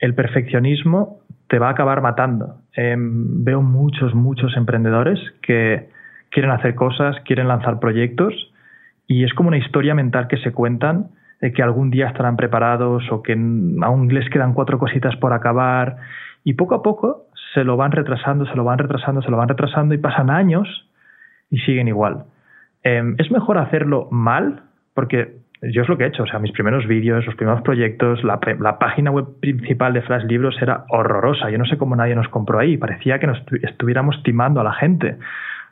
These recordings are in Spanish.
el perfeccionismo te va a acabar matando. Em, veo muchos, muchos emprendedores que quieren hacer cosas, quieren lanzar proyectos y es como una historia mental que se cuentan de que algún día estarán preparados o que aún les quedan cuatro cositas por acabar y poco a poco se lo van retrasando, se lo van retrasando, se lo van retrasando y pasan años y siguen igual. Em, es mejor hacerlo mal porque yo es lo que he hecho, o sea, mis primeros vídeos, los primeros proyectos, la, página web principal de Flash Libros era horrorosa. Yo no sé cómo nadie nos compró ahí, parecía que nos estuviéramos timando a la gente.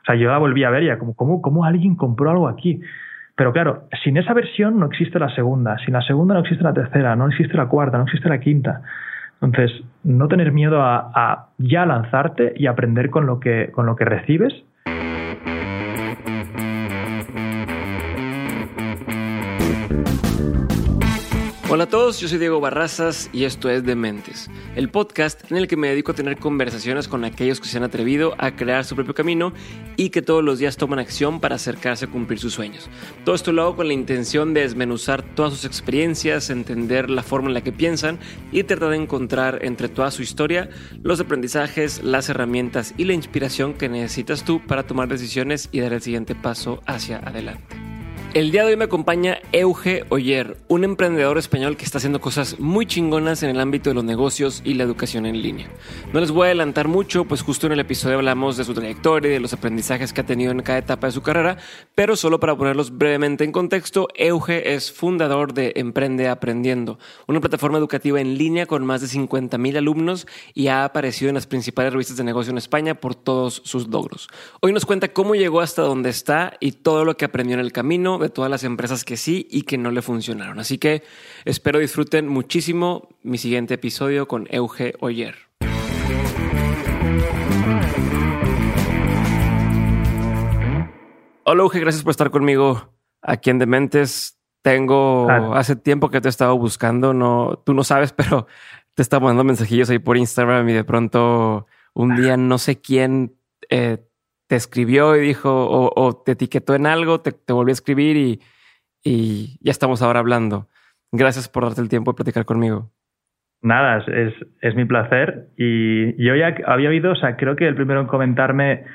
O sea, yo la volví a ver ya, como, ¿cómo, ¿cómo alguien compró algo aquí? Pero claro, sin esa versión no existe la segunda, sin la segunda no existe la tercera, no existe la cuarta, no existe la quinta. Entonces, no tener miedo a, a ya lanzarte y aprender con lo que, con lo que recibes Hola a todos, yo soy Diego Barrazas y esto es Dementes, el podcast en el que me dedico a tener conversaciones con aquellos que se han atrevido a crear su propio camino y que todos los días toman acción para acercarse a cumplir sus sueños. Todo esto lo hago con la intención de desmenuzar todas sus experiencias, entender la forma en la que piensan y tratar de encontrar entre toda su historia los aprendizajes, las herramientas y la inspiración que necesitas tú para tomar decisiones y dar el siguiente paso hacia adelante. El día de hoy me acompaña Euge Oyer, un emprendedor español que está haciendo cosas muy chingonas en el ámbito de los negocios y la educación en línea. No les voy a adelantar mucho, pues justo en el episodio hablamos de su trayectoria y de los aprendizajes que ha tenido en cada etapa de su carrera, pero solo para ponerlos brevemente en contexto, Euge es fundador de Emprende Aprendiendo, una plataforma educativa en línea con más de 50 mil alumnos y ha aparecido en las principales revistas de negocio en España por todos sus logros. Hoy nos cuenta cómo llegó hasta donde está y todo lo que aprendió en el camino de todas las empresas que sí y que no le funcionaron. Así que espero disfruten muchísimo mi siguiente episodio con Euge Oyer. Hola Euge, gracias por estar conmigo aquí en Dementes. Tengo ah. hace tiempo que te he estado buscando, no, tú no sabes, pero te estaba mandando mensajillos ahí por Instagram y de pronto un día no sé quién eh, te escribió y dijo o, te etiquetó en algo, te, volvió a escribir y, y, ya estamos ahora hablando. Gracias por darte el tiempo de platicar conmigo. Nada, es, es mi placer. Y yo ya había oído, o sea, creo que el primero en comentarme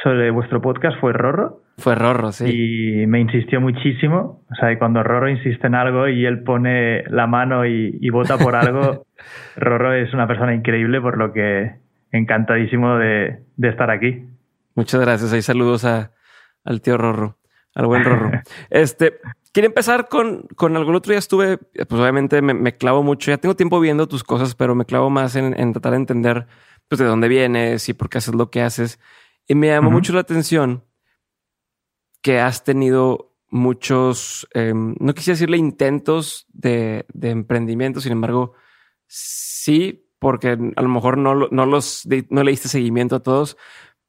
sobre vuestro podcast fue Rorro. Fue Rorro, sí. Y me insistió muchísimo. O sea, cuando Rorro insiste en algo y él pone la mano y, y vota por algo, Rorro es una persona increíble, por lo que encantadísimo de, de estar aquí. Muchas gracias. Ahí saludos a, al tío Rorro, al buen Rorro. este, quería empezar con, con algo. El otro día estuve, pues obviamente me, clavo mucho. Ya tengo tiempo viendo tus cosas, pero me clavo más en, tratar de entender pues, de dónde vienes y por qué haces lo que haces. Y me llamó mucho la atención que has tenido muchos, em, no quisiera decirle intentos de, de, emprendimiento, sin embargo, sí, porque a lo mejor no, no los no le diste seguimiento a todos,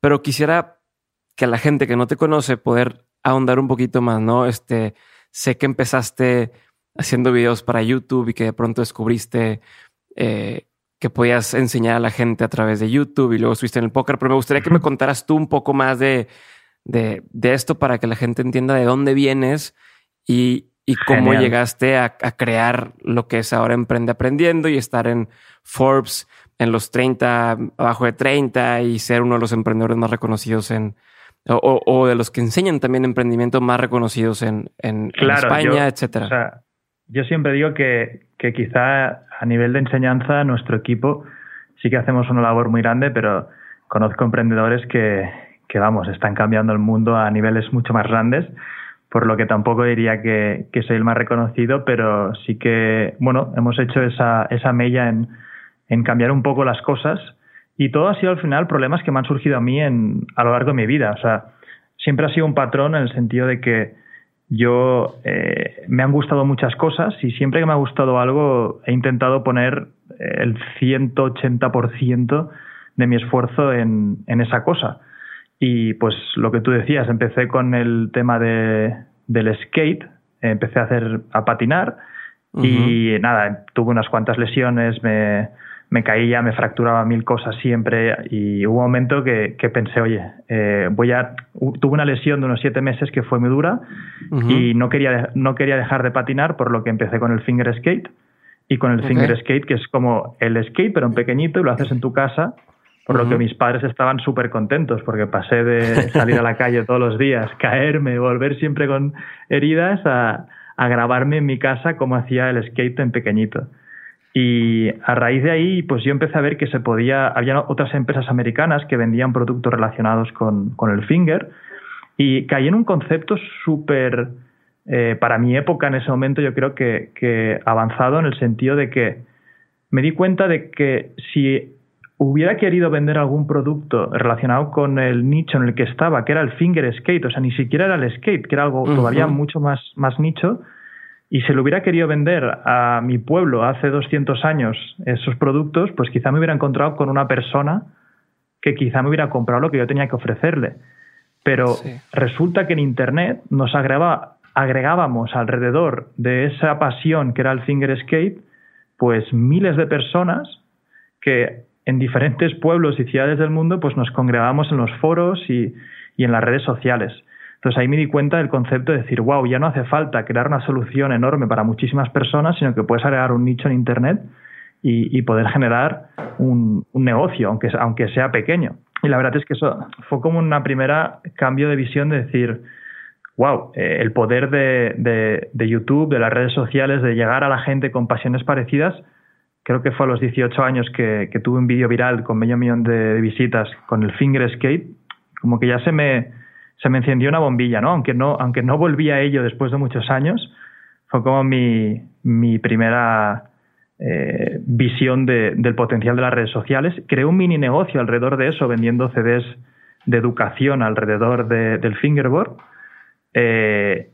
pero quisiera que a la gente que no te conoce poder ahondar un poquito más, ¿no? Este, sé que empezaste haciendo videos para YouTube y que de pronto descubriste eh, que podías enseñar a la gente a través de YouTube y luego estuviste en el póker, pero me gustaría que me contaras tú un poco más de, de, esto para que la gente entienda de dónde vienes y, cómo llegaste a, a, crear lo que es ahora Emprende Aprendiendo y estar en Forbes en los 30, abajo de 30 y ser uno de los emprendedores más reconocidos en, o, de los que enseñan también emprendimiento más reconocidos en, en, España, etcétera. O sea, yo siempre digo que, que quizá a nivel de enseñanza nuestro equipo sí que hacemos una labor muy grande, pero conozco emprendedores que, que vamos, están cambiando el mundo a niveles mucho más grandes, por lo que tampoco diría que, que soy el más reconocido, pero sí que, bueno, hemos hecho esa, esa mella en en cambiar un poco las cosas y todo ha sido al final problemas que me han surgido a mí en, a lo largo de mi vida. O sea, siempre ha sido un patrón en el sentido de que yo eh, me han gustado muchas cosas y siempre que me ha gustado algo he intentado poner el 180% de mi esfuerzo en, en, esa cosa. Y pues lo que tú decías, empecé con el tema de, del skate, empecé a hacer a patinar y nada, tuve unas cuantas lesiones, me, me caía, me fracturaba mil cosas siempre y hubo un momento que, pensé, oye, eh, voy a... Tuve una lesión de unos siete meses que fue muy dura y no quería, no quería dejar de patinar, por lo que empecé con el finger skate. Y con el finger skate, que es como el skate, pero en pequeñito y lo haces en tu casa, por lo que mis padres estaban súper contentos, porque pasé de salir a la calle todos los días, caerme, volver siempre con heridas, a, a grabarme en mi casa como hacía el skate en pequeñito. Y a raíz de ahí, pues yo empecé a ver que se podía, había otras empresas americanas que vendían productos relacionados con, el finger. Y caí en un concepto súper, eh, para mi época en ese momento yo creo que, que avanzado en el sentido de que me di cuenta de que si hubiera querido vender algún producto relacionado con el nicho en el que estaba, que era el finger skate, o sea, ni siquiera era el skate, que era algo todavía mucho más, más nicho, y si lo hubiera querido vender a mi pueblo hace 200 años esos productos, pues quizá me hubiera encontrado con una persona que quizá me hubiera comprado lo que yo tenía que ofrecerle. Pero resulta que en Internet nos agregábamos alrededor de esa pasión que era el finger skate, pues miles de personas que en diferentes pueblos y ciudades del mundo pues nos congregamos en los foros y en las redes sociales. Entonces ahí me di cuenta del concepto de decir, wow, ya no hace falta crear una solución enorme para muchísimas personas, sino que puedes agregar un nicho en Internet y, poder generar un, negocio, aunque, sea pequeño. Y la verdad es que eso fue como una primera cambio de visión de decir, wow, eh, el poder de, de, YouTube, de las redes sociales, de llegar a la gente con pasiones parecidas, creo que fue a los 18 años que, tuve un vídeo viral con medio millón de, visitas con el finger skate, como que ya se me, se me encendió una bombilla, ¿no? Aunque no, aunque no volví a ello después de muchos años, fue como mi, mi primera eh, visión del potencial de las redes sociales. Creé un mini negocio alrededor de eso, vendiendo CDs de educación alrededor del fingerboard. Eh,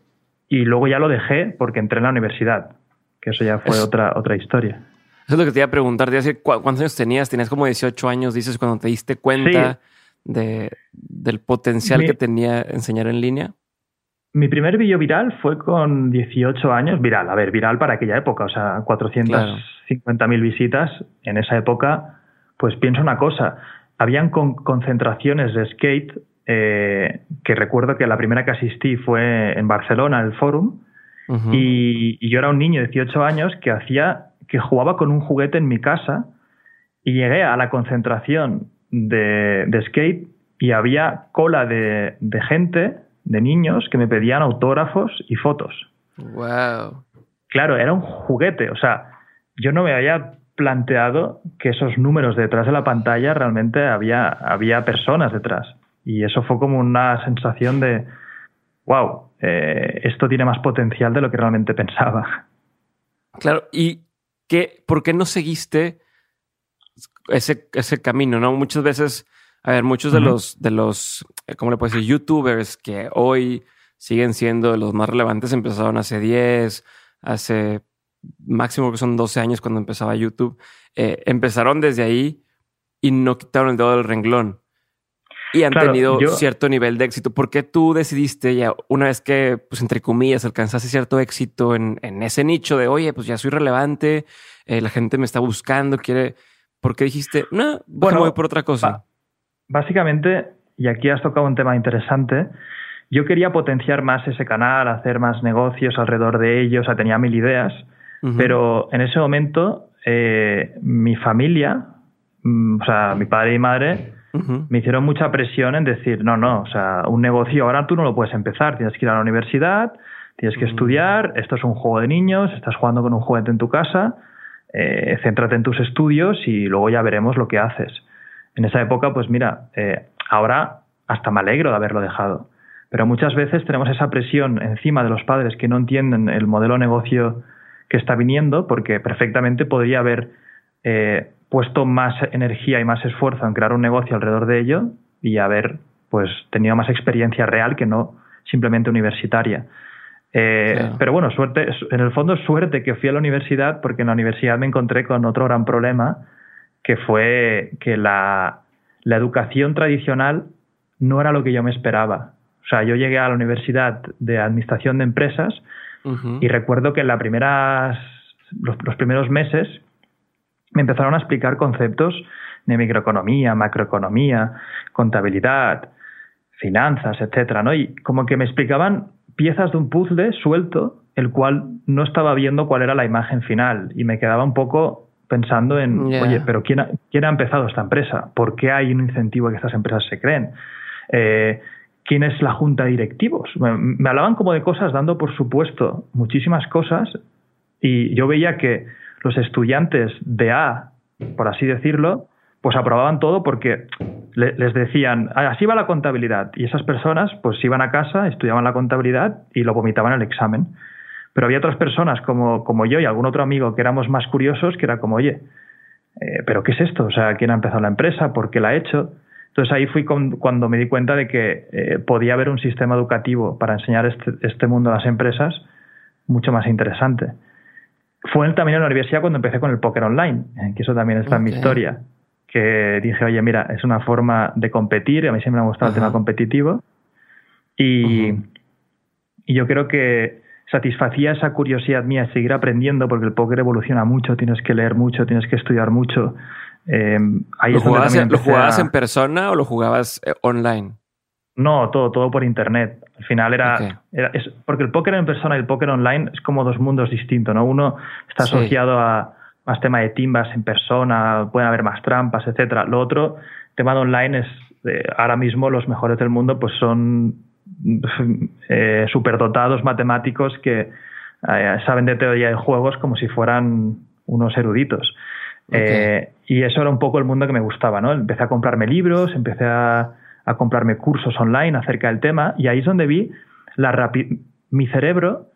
y luego ya lo dejé porque entré en la universidad, que eso ya fue otra, otra historia. Eso es lo que te iba a preguntar. ¿Cuántos años tenías? Tenías como 18 años, dices, cuando te diste cuenta de, del potencial que tenía enseñar en línea? Mi primer vídeo viral fue con 18 años, viral, a ver, viral para aquella época, o sea, 450.000 visitas. En esa época, pues pienso una cosa, habían concentraciones de skate, eh, que recuerdo que la primera que asistí fue en Barcelona, el Forum, y, y, yo era un niño de 18 años que hacía, que jugaba con un juguete en mi casa y llegué a la concentración de, skate y había cola de, gente, de niños, que me pedían autógrafos y fotos. Wow. Claro, era un juguete. O sea, yo no me había planteado que esos números detrás de la pantalla realmente había, había personas detrás. Y eso fue como una sensación de, wow, eh, esto tiene más potencial de lo que realmente pensaba. Claro, ¿y qué, por qué no seguiste ese, ese camino, ¿no? Muchas veces, a ver, muchos de los, de los, eh, ¿cómo le puedo decir? YouTubers que hoy siguen siendo los más relevantes empezaron hace 10, hace máximo que son 12 años cuando empezaba YouTube. Eh, empezaron desde ahí y no quitaron el dedo del renglón. Y han tenido cierto nivel de éxito. ¿Por qué tú decidiste ya, una vez que, pues entre comillas, alcanzaste cierto éxito en, en ese nicho de, oye, pues ya soy relevante, eh, la gente me está buscando, quiere ¿Por qué dijiste, no, bueno, voy por otra cosa? Básicamente, y aquí has tocado un tema interesante, yo quería potenciar más ese canal, hacer más negocios alrededor de ellos, o sea, tenía mil ideas, pero en ese momento eh, mi familia, mm, o sea, mi padre y madre, me hicieron mucha presión en decir, no, no, o sea, un negocio ahora tú no lo puedes empezar, tienes que ir a la universidad, tienes que estudiar, esto es un juego de niños, estás jugando con un juguete en tu casa, eh, céntrate en tus estudios y luego ya veremos lo que haces. En esa época, pues mira, eh, ahora hasta me alegro de haberlo dejado. Pero muchas veces tenemos esa presión encima de los padres que no entienden el modelo de negocio que está viniendo, porque perfectamente podría haber eh, puesto más energía y más esfuerzo en crear un negocio alrededor de ello y haber pues tenido más experiencia real que no simplemente universitaria. Eh, pero bueno, suerte, en el fondo suerte que fui a la universidad porque en la universidad me encontré con otro gran problema que fue que la, la educación tradicional no era lo que yo me esperaba. O sea, yo llegué a la universidad de administración de empresas y recuerdo que en la primeras, los, primeros meses me empezaron a explicar conceptos de microeconomía, macroeconomía, contabilidad, finanzas, etcétera, ¿no? Y como que me explicaban piezas de un puzzle suelto, el cual no estaba viendo cuál era la imagen final y me quedaba un poco pensando en, oye, pero ¿quién ha, ¿quién ha empezado esta empresa? ¿Por qué hay un incentivo a que estas empresas se creen? Eh, quién es la junta de directivos. Me, hablaban como de cosas, dando por supuesto muchísimas cosas, y yo veía que los estudiantes de A, por así decirlo, pues aprobaban todo porque les decían, así va la contabilidad, y esas personas pues iban a casa, estudiaban la contabilidad y lo vomitaban en el examen. Pero había otras personas como, como yo y algún otro amigo que éramos más curiosos, que era como, oye, eh, ¿pero qué es esto? O sea, ¿quién ha empezado la empresa? ¿Por qué la ha hecho? Entonces ahí fui cuando me di cuenta de que eh, podía haber un sistema educativo para enseñar este, este, mundo a las empresas mucho más interesante. Fue también en la universidad cuando empecé con el póker online, eh, que eso también está en mi historia, que dije, oye, mira, es una forma de competir, a mí siempre me ha gustado el tema competitivo, y, y yo creo que satisfacía esa curiosidad mía de seguir aprendiendo, porque el póker evoluciona mucho, tienes que leer mucho, tienes que estudiar mucho, eh, ¿Lo, jugabas, en persona o lo jugabas eh, online? No, todo, todo por internet. Al final era, es, porque el póker en persona y el póker online es como dos mundos distintos, ¿no? Uno está asociado a más tema de timbas en persona, pueden haber más trampas, etcétera. Lo otro, tema de online es eh, ahora mismo los mejores del mundo, pues son eh, superdotados matemáticos que saben de teoría de juegos como si fueran unos eruditos. Eh, y eso era un poco el mundo que me gustaba, ¿no? Empecé a comprarme libros, empecé a, comprarme cursos online acerca del tema y ahí es donde vi la mi cerebro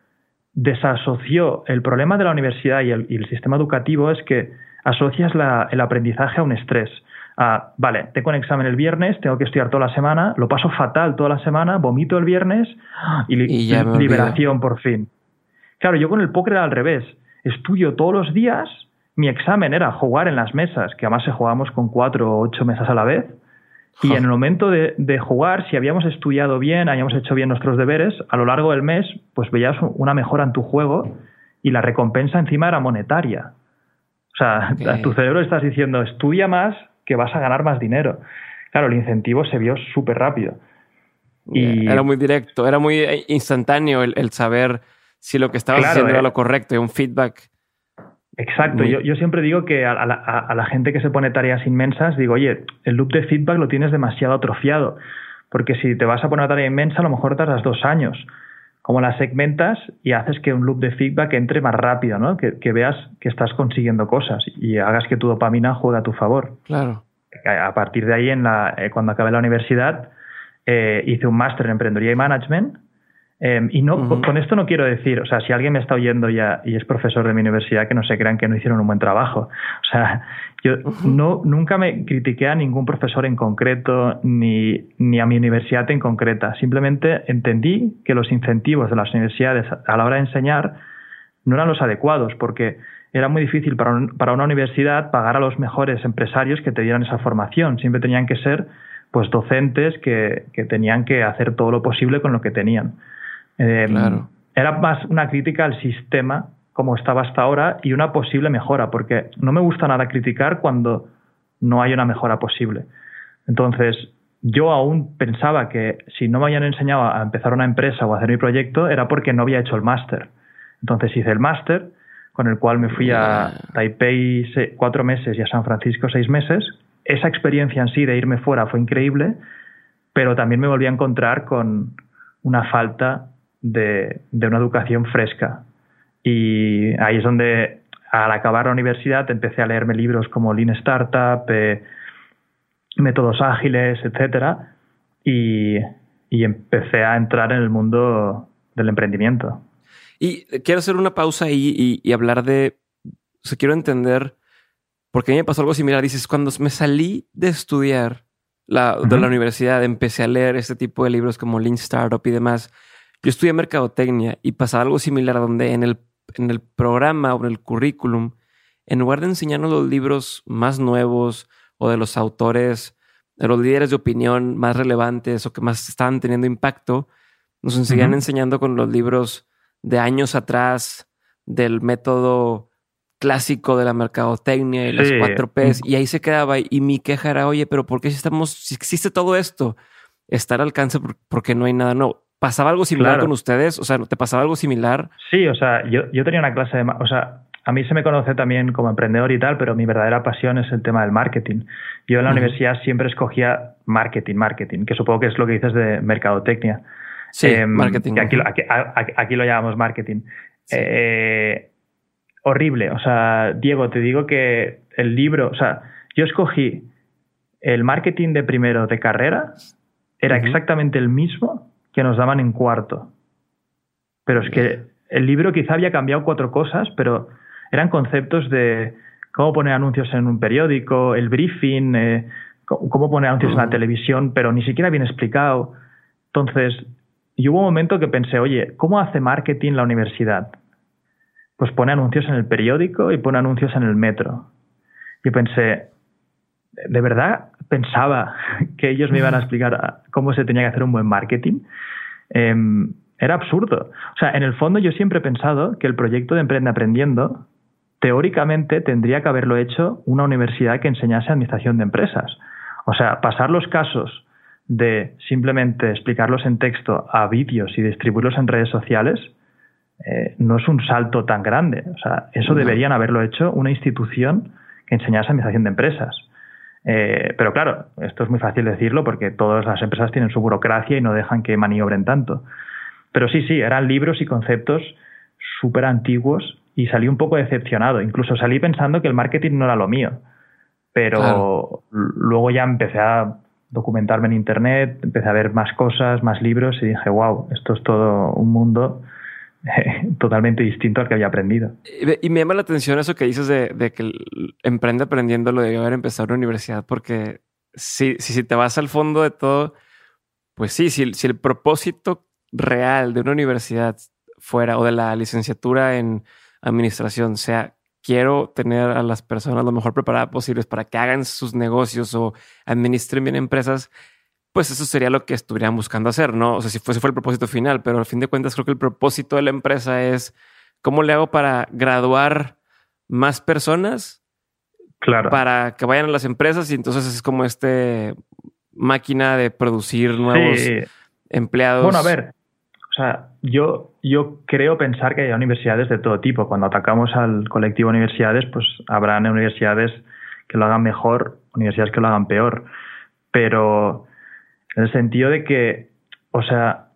desasoció el problema de la universidad y el, sistema educativo es que asocias el aprendizaje a un estrés. A, vale, tengo un examen el viernes, tengo que estudiar toda la semana, lo paso fatal toda la semana, vomito el viernes y, liberación por fin. Claro, yo con el póker era al revés. Estudio todos los días mi examen era jugar en las mesas, que además se jugábamos con cuatro o ocho mesas a la vez. Y en el momento de, jugar, si habíamos estudiado bien, habíamos hecho bien nuestros deberes, a lo largo del mes, pues veías una mejora en tu juego y la recompensa encima era monetaria. O sea, a tu cerebro estás diciendo, estudia más que vas a ganar más dinero. Claro, el incentivo se vio súper rápido. Y... Era muy directo, era muy instantáneo el, saber si lo que estabas haciendo era eh. lo correcto, un feedback Exacto, yo, yo, siempre digo que a, la, gente que se pone tareas inmensas, digo, oye, el loop de feedback lo tienes demasiado atrofiado, porque si te vas a poner una tarea inmensa, a lo mejor tardas dos años. Como la segmentas y haces que un loop de feedback entre más rápido, ¿no? Que, veas que estás consiguiendo cosas y hagas que tu dopamina juegue a tu favor. Claro. A partir de ahí, en la, eh, cuando acabé la universidad, eh, hice un máster en emprendeduría y management Em, y no, con esto no quiero decir, o sea, si alguien me está oyendo ya y es profesor de mi universidad, que no se crean que no hicieron un buen trabajo. O sea, yo no, nunca me critiqué a ningún profesor en concreto ni, ni a mi universidad en concreta. Simplemente entendí que los incentivos de las universidades a la hora de enseñar no eran los adecuados, porque era muy difícil para, para una universidad pagar a los mejores empresarios que te dieran esa formación. Siempre tenían que ser pues docentes que, que tenían que hacer todo lo posible con lo que tenían. Em, era más una crítica al sistema como estaba hasta ahora y una posible mejora, porque no me gusta nada criticar cuando no hay una mejora posible. Entonces, yo aún pensaba que si no me habían enseñado a empezar una empresa o a hacer mi proyecto era porque no había hecho el máster. Entonces hice el máster, con el cual me fui a Taipei cuatro meses y a San Francisco seis meses. Esa experiencia en sí de irme fuera fue increíble, pero también me volví a encontrar con una falta de, una educación fresca. Y ahí es donde, al acabar la universidad, empecé a leerme libros como Lean Startup, eh, métodos ágiles, etcétera, y, empecé a entrar en el mundo del emprendimiento. Y quiero hacer una pausa ahí y, hablar de, o sea, quiero entender, porque a mí me pasó algo similar. Dices, cuando me salí de estudiar la, de la universidad, empecé a leer este tipo de libros como Lean Startup y demás Yo estudié mercadotecnia y pasaba algo similar donde en el, en el programa o en el currículum, en lugar de enseñarnos los libros más nuevos o de los autores, de los líderes de opinión más relevantes o que más estaban teniendo impacto, nos seguían enseñando con los libros de años atrás del método clásico de la mercadotecnia y las cuatro P's. Y ahí se quedaba. Y mi queja era, oye, pero ¿por qué si estamos, si existe todo esto, está al alcance porque no hay nada no ¿Pasaba algo similar con ustedes? O sea, ¿te pasaba algo similar? Sí, o sea, yo, yo tenía una clase de... O sea, a mí se me conoce también como emprendedor y tal, pero mi verdadera pasión es el tema del marketing. Yo en la universidad siempre escogía marketing, marketing, que supongo que es lo que dices de mercadotecnia. Sí, em, marketing. aquí, aquí, lo llamamos marketing. Eh, horrible. O sea, Diego, te digo que el libro, o sea, yo escogí el marketing de primero de carrera, era exactamente el mismo que nos daban en cuarto. Pero es que el libro quizá había cambiado cuatro cosas, pero eran conceptos de cómo poner anuncios en un periódico, el briefing, eh, cómo poner anuncios en la televisión, pero ni siquiera bien explicado. Entonces, y hubo un momento que pensé, oye, ¿cómo hace marketing la universidad? Pues pone anuncios en el periódico y pone anuncios en el metro. Y pensé, ¿de verdad pensaba que ellos me iban a explicar cómo se tenía que hacer un buen marketing? Em, era absurdo. O sea, en el fondo yo siempre he pensado que el proyecto de Emprende Aprendiendo, teóricamente tendría que haberlo hecho una universidad que enseñase administración de empresas. O sea, pasar los casos de simplemente explicarlos en texto a vídeos y distribuirlos en redes sociales eh, no es un salto tan grande. O sea, eso deberían haberlo hecho una institución que enseñase administración de empresas. Eh, pero claro, esto es muy fácil decirlo porque todas las empresas tienen su burocracia y no dejan que maniobren tanto. Pero sí, sí, eran libros y conceptos súper antiguos y salí un poco decepcionado. Incluso salí pensando que el marketing no era lo mío. Pero luego ya empecé a documentarme en Internet, empecé a ver más cosas, más libros y dije, wow, esto es todo un mundo totalmente distinto al que había aprendido. Y me llama la atención eso que dices de, que emprende aprendiendo lo de haber empezado en la universidad, porque si, si, te vas al fondo de todo, pues sí, si, si el propósito real de una universidad fuera o de la licenciatura en administración sea quiero tener a las personas lo mejor preparadas posibles para que hagan sus negocios o administren bien empresas, pues eso sería lo que estuvieran buscando hacer, ¿no? O sea, si fuese fue el propósito final, pero al fin de cuentas creo que el propósito de la empresa es cómo le hago para graduar más personas claro. para que vayan a las empresas y entonces es como este máquina de producir nuevos empleados. Bueno, a ver, o sea, yo, yo creo pensar que hay universidades de todo tipo. Cuando atacamos al colectivo universidades, pues habrán universidades que lo hagan mejor, universidades que lo hagan peor. Pero en el sentido de que, o sea,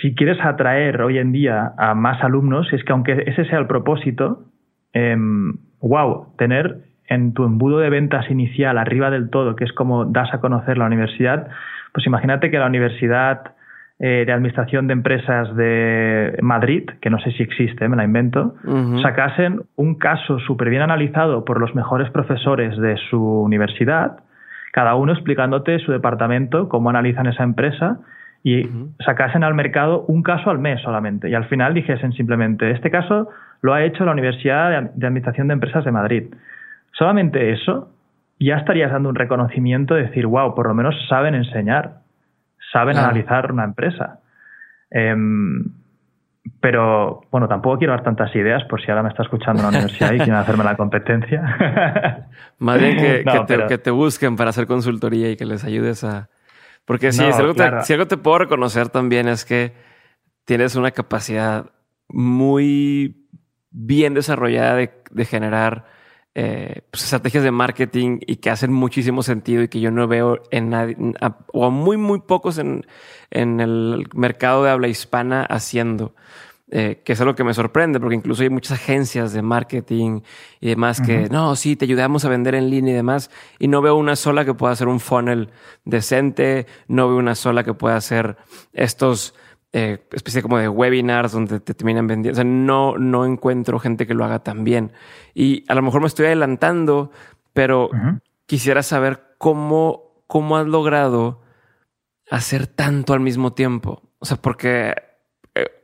si quieres atraer hoy en día a más alumnos, es que aunque ese sea el propósito, wow, em, tener en tu embudo de ventas inicial arriba del todo, que es como das a conocer la universidad, pues imagínate que la universidad eh, de Administración de Empresas de Madrid, que no sé si existe, me la invento, sacasen un caso súper bien analizado por los mejores profesores de su universidad, cada uno explicándote su departamento, cómo analizan esa empresa, y sacasen al mercado un caso al mes solamente. Y al final dijesen simplemente, este caso lo ha hecho la Universidad de Administración de Empresas de Madrid. Solamente eso, ya estarías dando un reconocimiento de decir, wow, por lo menos saben enseñar saben analizar una empresa. Em, pero bueno, tampoco quiero dar tantas ideas por si ahora me está escuchando una universidad y quieren hacerme la competencia. Más bien que, te, busquen para hacer consultoría y que les ayudes a... Porque si, algo te, puedo reconocer también es que tienes una capacidad muy bien desarrollada de generar eh, pues, estrategias de marketing y que hacen muchísimo sentido y que yo no veo en nadie, o muy, muy pocos en, el mercado de habla hispana haciendo. Eh, que es algo que me sorprende, porque incluso hay muchas agencias de marketing y demás que, no, sí, te ayudamos a vender en línea y demás, y no veo una sola que pueda hacer un funnel decente, no veo una sola que pueda hacer estos eh, especie como de webinars donde te terminan vendiendo. O sea, no, no encuentro gente que lo haga tan bien. Y a lo mejor me estoy adelantando, pero quisiera saber cómo, cómo has logrado hacer tanto al mismo tiempo. O sea, porque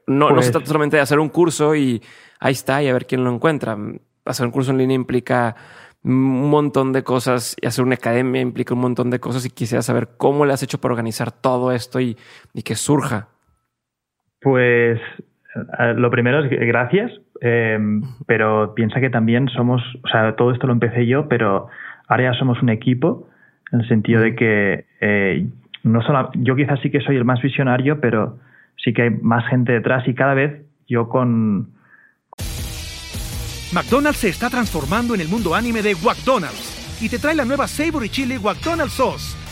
no, no se pues trata solamente de hacer un curso y ahí está y a ver quién lo encuentra. Hacer un curso en línea implica un montón de cosas y hacer una academia implica un montón de cosas y quisiera saber cómo le has hecho para organizar todo esto y, y que surja. Pues eh, lo primero es gracias, eh, pero piensa que también somos, o sea, todo esto lo empecé yo, pero ahora ya somos un equipo, en el sentido de que eh, no solo, yo quizás sí que soy el más visionario, pero sí que hay más gente detrás y cada vez yo con... McDonald's se está transformando en el mundo anime de McDonald's y te trae la nueva Savory Chili McDonald's Sauce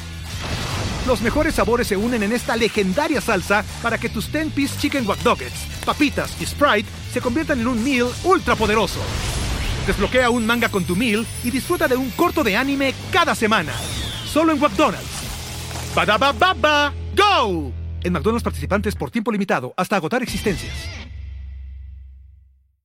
los mejores sabores se unen en esta legendaria salsa para que tus 10-piece chicken wack papitas y Sprite se conviertan en un meal ultra poderoso. Desbloquea un manga con tu meal y disfruta de un corto de anime cada semana. Solo en McDonald's. baba ¡Go! En McDonald's participantes por tiempo limitado hasta agotar existencias.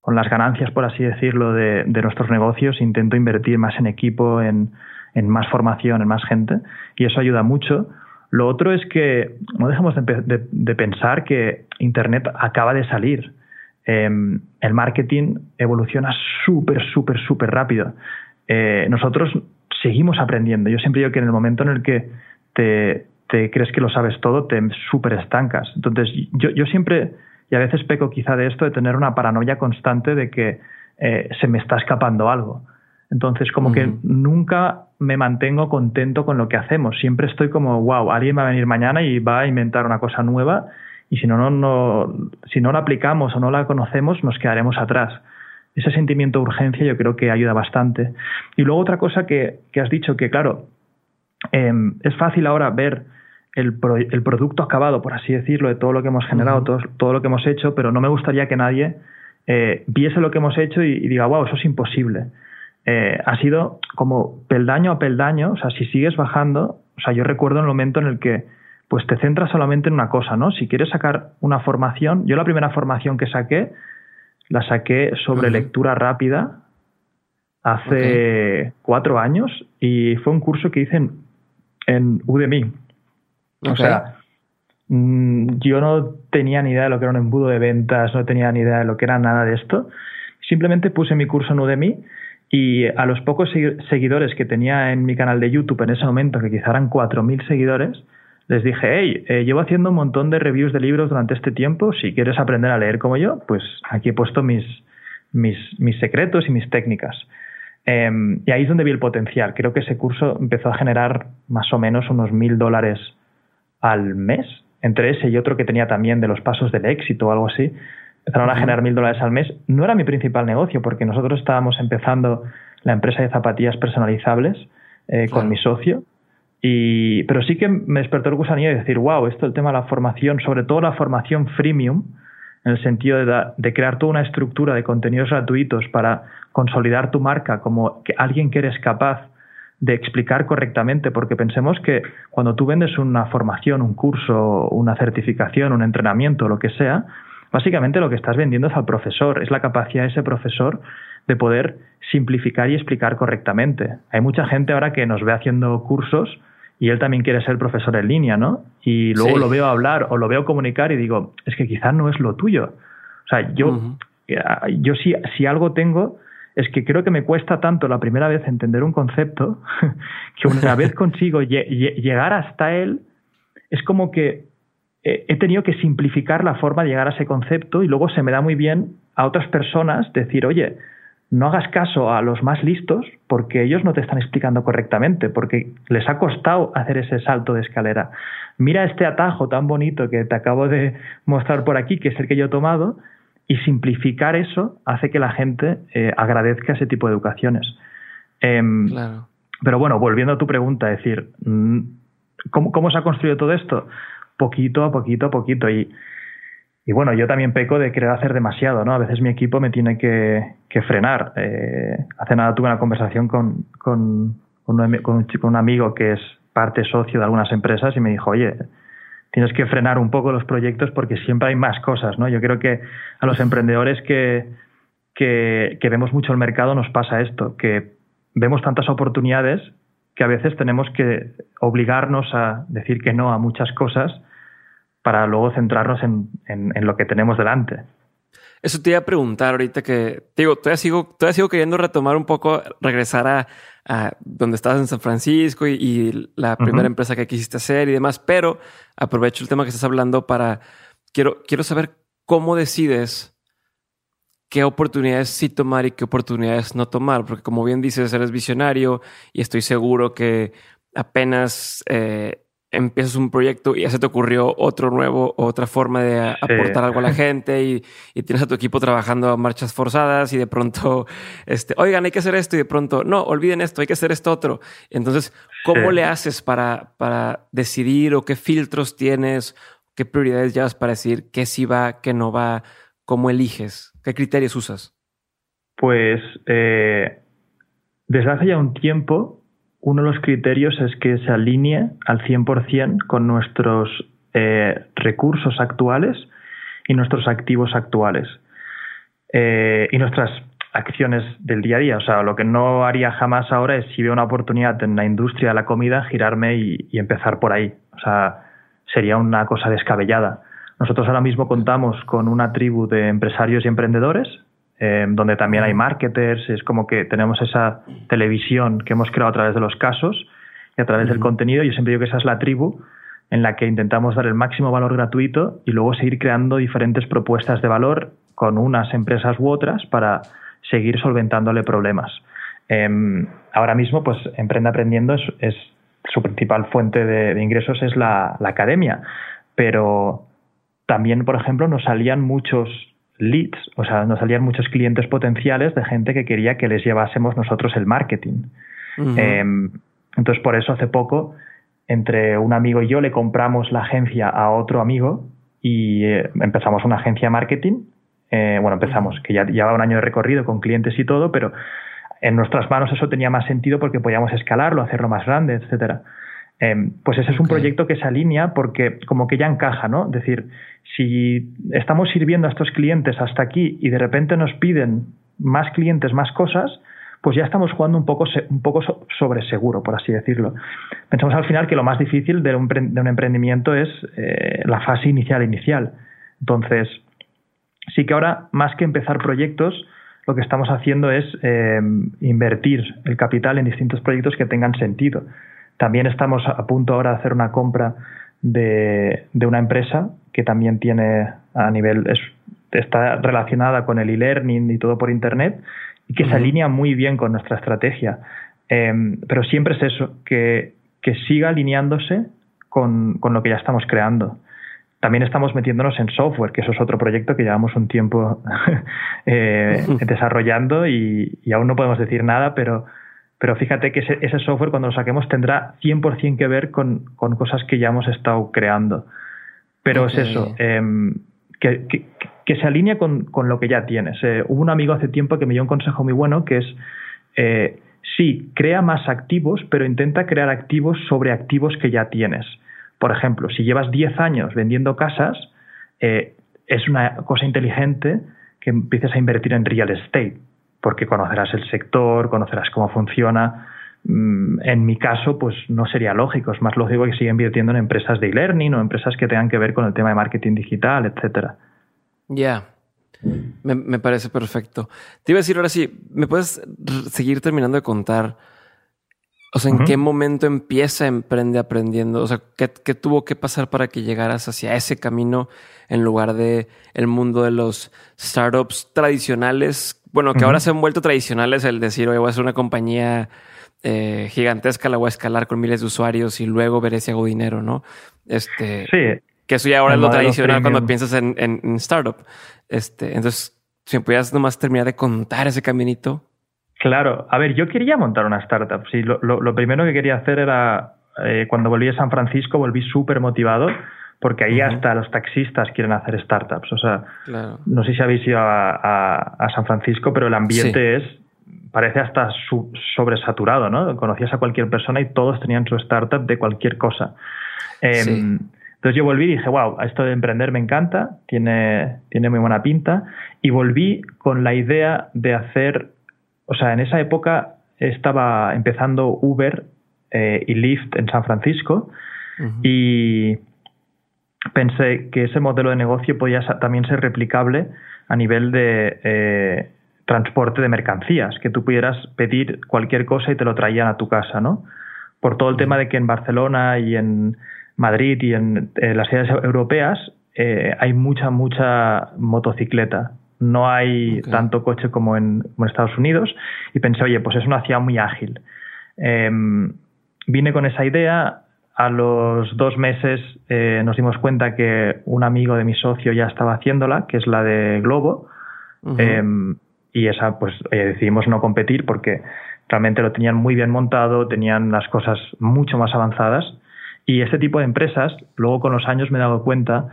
Con las ganancias, por así decirlo, de, nuestros negocios, intento invertir más en equipo, en más formación, en más gente, y eso ayuda mucho lo otro es que no dejamos de, pensar que Internet acaba de salir. Em, el marketing evoluciona súper, súper, súper rápido. Eh, nosotros seguimos aprendiendo. Yo siempre digo que en el momento en el que te, crees que lo sabes todo, te súper estancas. Entonces, yo, siempre, y a veces peco quizá de esto, de tener una paranoia constante de que eh, se me está escapando algo. Entonces, como que nunca me mantengo contento con lo que hacemos. Siempre estoy como, wow, alguien va a venir mañana y va a inventar una cosa nueva y si no, no, no, si no la aplicamos o no la conocemos, nos quedaremos atrás. Ese sentimiento de urgencia yo creo que ayuda bastante. Y luego otra cosa que, que has dicho, que claro, em, es fácil ahora ver el, el, producto acabado, por así decirlo, de todo lo que hemos generado, todo, todo, lo que hemos hecho, pero no me gustaría que nadie eh, viese lo que hemos hecho y, y diga, wow, eso es imposible. Eh, ha sido como peldaño a peldaño, o sea, si sigues bajando, o sea, yo recuerdo el momento en el que pues te centras solamente en una cosa, ¿no? Si quieres sacar una formación, yo la primera formación que saqué, la saqué sobre lectura rápida hace cuatro años y fue un curso que hice en, en Udemy. O sea, mm, yo no tenía ni idea de lo que era un embudo de ventas, no tenía ni idea de lo que era nada de esto. Simplemente puse mi curso en Udemy y a los pocos seguidores que tenía en mi canal de YouTube en ese momento, que quizá eran 4.000 seguidores, les dije, hey, eh, llevo haciendo un montón de reviews de libros durante este tiempo, si quieres aprender a leer como yo, pues aquí he puesto mis, mis, mis secretos y mis técnicas. Em, y ahí es donde vi el potencial. Creo que ese curso empezó a generar más o menos unos mil dólares al mes, entre ese y otro que tenía también de los pasos del éxito o algo así empezaron a generar mil dólares al mes. No era mi principal negocio porque nosotros estábamos empezando la empresa de zapatillas personalizables eh, con mi socio. Y, pero sí que me despertó el gusanillo de decir, wow, esto el tema de la formación, sobre todo la formación freemium, en el sentido de, de, crear toda una estructura de contenidos gratuitos para consolidar tu marca como que alguien que eres capaz de explicar correctamente, porque pensemos que cuando tú vendes una formación, un curso, una certificación, un entrenamiento, lo que sea, Básicamente lo que estás vendiendo es al profesor, es la capacidad de ese profesor de poder simplificar y explicar correctamente. Hay mucha gente ahora que nos ve haciendo cursos y él también quiere ser profesor en línea, ¿no? Y luego lo veo hablar o lo veo comunicar y digo, es que quizás no es lo tuyo. O sea, yo, eh, yo si, si algo tengo es que creo que me cuesta tanto la primera vez entender un concepto que una vez consigo llegar hasta él, es como que eh, he tenido que simplificar la forma de llegar a ese concepto y luego se me da muy bien a otras personas decir, oye, no hagas caso a los más listos porque ellos no te están explicando correctamente, porque les ha costado hacer ese salto de escalera. Mira este atajo tan bonito que te acabo de mostrar por aquí, que es el que yo he tomado, y simplificar eso hace que la gente eh, agradezca ese tipo de educaciones. Em, pero bueno, volviendo a tu pregunta, es decir, mm, ¿cómo, ¿cómo se ha construido todo esto? Poquito a poquito a poquito. Y, y bueno, yo también peco de querer hacer demasiado, ¿no? A veces mi equipo me tiene que, que frenar. Eh, hace nada tuve una conversación con, con, un, con, un, un amigo que es parte socio de algunas empresas y me dijo, oye, tienes que frenar un poco los proyectos porque siempre hay más cosas, ¿no? Yo creo que a los emprendedores que, que, que vemos mucho el mercado nos pasa esto, que vemos tantas oportunidades que a veces tenemos que obligarnos a decir que no a muchas cosas para luego centrarnos en, lo que tenemos delante. Eso te iba a preguntar ahorita que, digo, todavía sigo, todavía sigo queriendo retomar un poco, regresar a, donde estabas en San Francisco y, la primera empresa que quisiste hacer y demás, pero aprovecho el tema que estás hablando para, quiero, quiero saber cómo decides qué oportunidades sí tomar y qué oportunidades no tomar, porque como bien dices, eres visionario y estoy seguro que apenas eh, empiezas un proyecto y ya se te ocurrió otro nuevo, otra forma de aportar algo a la gente y, tienes a tu equipo trabajando a marchas forzadas y de pronto, este, oigan, hay que hacer esto y de pronto, no, olviden esto, hay que hacer esto otro. Entonces, ¿cómo le haces para, para decidir o qué filtros tienes, qué prioridades llevas para decir qué sí va, qué no va, cómo eliges, qué criterios usas? Pues eh, desde hace ya un tiempo uno de los criterios es que se alinee al 100% con nuestros eh, recursos actuales y nuestros activos actuales eh, y nuestras acciones del día a día. O sea, lo que no haría jamás ahora es si veo una oportunidad en la industria de la comida, girarme y, y empezar por ahí. O sea, sería una cosa descabellada. Nosotros ahora mismo contamos con una tribu de empresarios y emprendedores Em, donde también hay marketers, es como que tenemos esa televisión que hemos creado a través de los casos y a través del contenido. Yo siempre digo que esa es la tribu en la que intentamos dar el máximo valor gratuito y luego seguir creando diferentes propuestas de valor con unas empresas u otras para seguir solventándole problemas. Em, ahora mismo, pues Emprende Aprendiendo es, su principal fuente de, ingresos es la, la academia, pero también, por ejemplo, nos salían muchos leads, o sea, nos salían muchos clientes potenciales de gente que quería que les llevásemos nosotros el marketing. Em, entonces, por eso hace poco, entre un amigo y yo le compramos la agencia a otro amigo y eh, empezamos una agencia marketing. Eh, bueno, empezamos, que ya llevaba un año de recorrido con clientes y todo, pero en nuestras manos eso tenía más sentido porque podíamos escalarlo, hacerlo más grande, etcétera. Em, pues ese es un proyecto que se alinea porque como que ya encaja, ¿no? Es decir, si estamos sirviendo a estos clientes hasta aquí y de repente nos piden más clientes, más cosas, pues ya estamos jugando un poco, un poco sobre seguro, por así decirlo. Pensamos al final que lo más difícil de un, de un emprendimiento es eh, la fase inicial inicial. Entonces, sí que ahora, más que empezar proyectos, lo que estamos haciendo es eh, invertir el capital en distintos proyectos que tengan sentido. También estamos a punto ahora de hacer una compra de, una empresa que también tiene a nivel, está relacionada con el e-learning y todo por Internet y que se alinea muy bien con nuestra estrategia. Em, pero siempre es eso, que, siga alineándose con, lo que ya estamos creando. También estamos metiéndonos en software, que eso es otro proyecto que llevamos un tiempo eh, desarrollando y, y, aún no podemos decir nada, pero pero fíjate que ese, software cuando lo saquemos tendrá 100% que ver con, cosas que ya hemos estado creando. Pero es eso, em, que, se alinea con, lo que ya tienes. Eh, hubo un amigo hace tiempo que me dio un consejo muy bueno que es, eh, sí, crea más activos, pero intenta crear activos sobre activos que ya tienes. Por ejemplo, si llevas 10 años vendiendo casas, eh, es una cosa inteligente que empieces a invertir en real estate porque conocerás el sector, conocerás cómo funciona. Mm, en mi caso, pues no sería lógico. Es más lógico que siga invirtiendo en empresas de e-learning o empresas que tengan que ver con el tema de marketing digital, etcétera. Ya. Me, parece perfecto. Te iba a decir ahora sí, ¿me puedes seguir terminando de contar? O sea, ¿en qué momento empieza Emprende Aprendiendo? O sea, ¿qué, ¿qué, tuvo que pasar para que llegaras hacia ese camino en lugar de el mundo de los startups tradicionales bueno, que ahora se han vuelto tradicionales el decir, oye, voy a ser una compañía eh, gigantesca, la voy a escalar con miles de usuarios y luego veré si hago dinero, ¿no? Este, sí. Que eso ya ahora es lo tradicional cuando piensas en, startup. Este, entonces, si me pudieras nomás terminar de contar ese caminito. Claro. A ver, yo quería montar una startup. Sí, lo, lo, primero que quería hacer era, eh, cuando volví a San Francisco, volví súper motivado porque ahí hasta los taxistas quieren hacer startups. O sea, no sé si habéis ido a, San Francisco, pero el ambiente es parece hasta sobresaturado, ¿no? Conocías a cualquier persona y todos tenían su startup de cualquier cosa. Em, entonces yo volví y dije, wow, esto de emprender me encanta, tiene, tiene muy buena pinta. Y volví con la idea de hacer, o sea, en esa época estaba empezando Uber eh, y Lyft en San Francisco y pensé que ese modelo de negocio podía también ser replicable a nivel de eh, transporte de mercancías, que tú pudieras pedir cualquier cosa y te lo traían a tu casa, ¿no? Por todo el tema de que en Barcelona y en Madrid y en eh, las ciudades europeas eh, hay mucha, mucha motocicleta. No hay tanto coche como en, Estados Unidos. Y pensé, oye, pues es una ciudad muy ágil. Em, vine con esa idea. A los dos meses eh, nos dimos cuenta que un amigo de mi socio ya estaba haciéndola, que es la de Globo. Em, y esa, pues decidimos no competir porque realmente lo tenían muy bien montado, tenían las cosas mucho más avanzadas. Y este tipo de empresas, luego con los años me he dado cuenta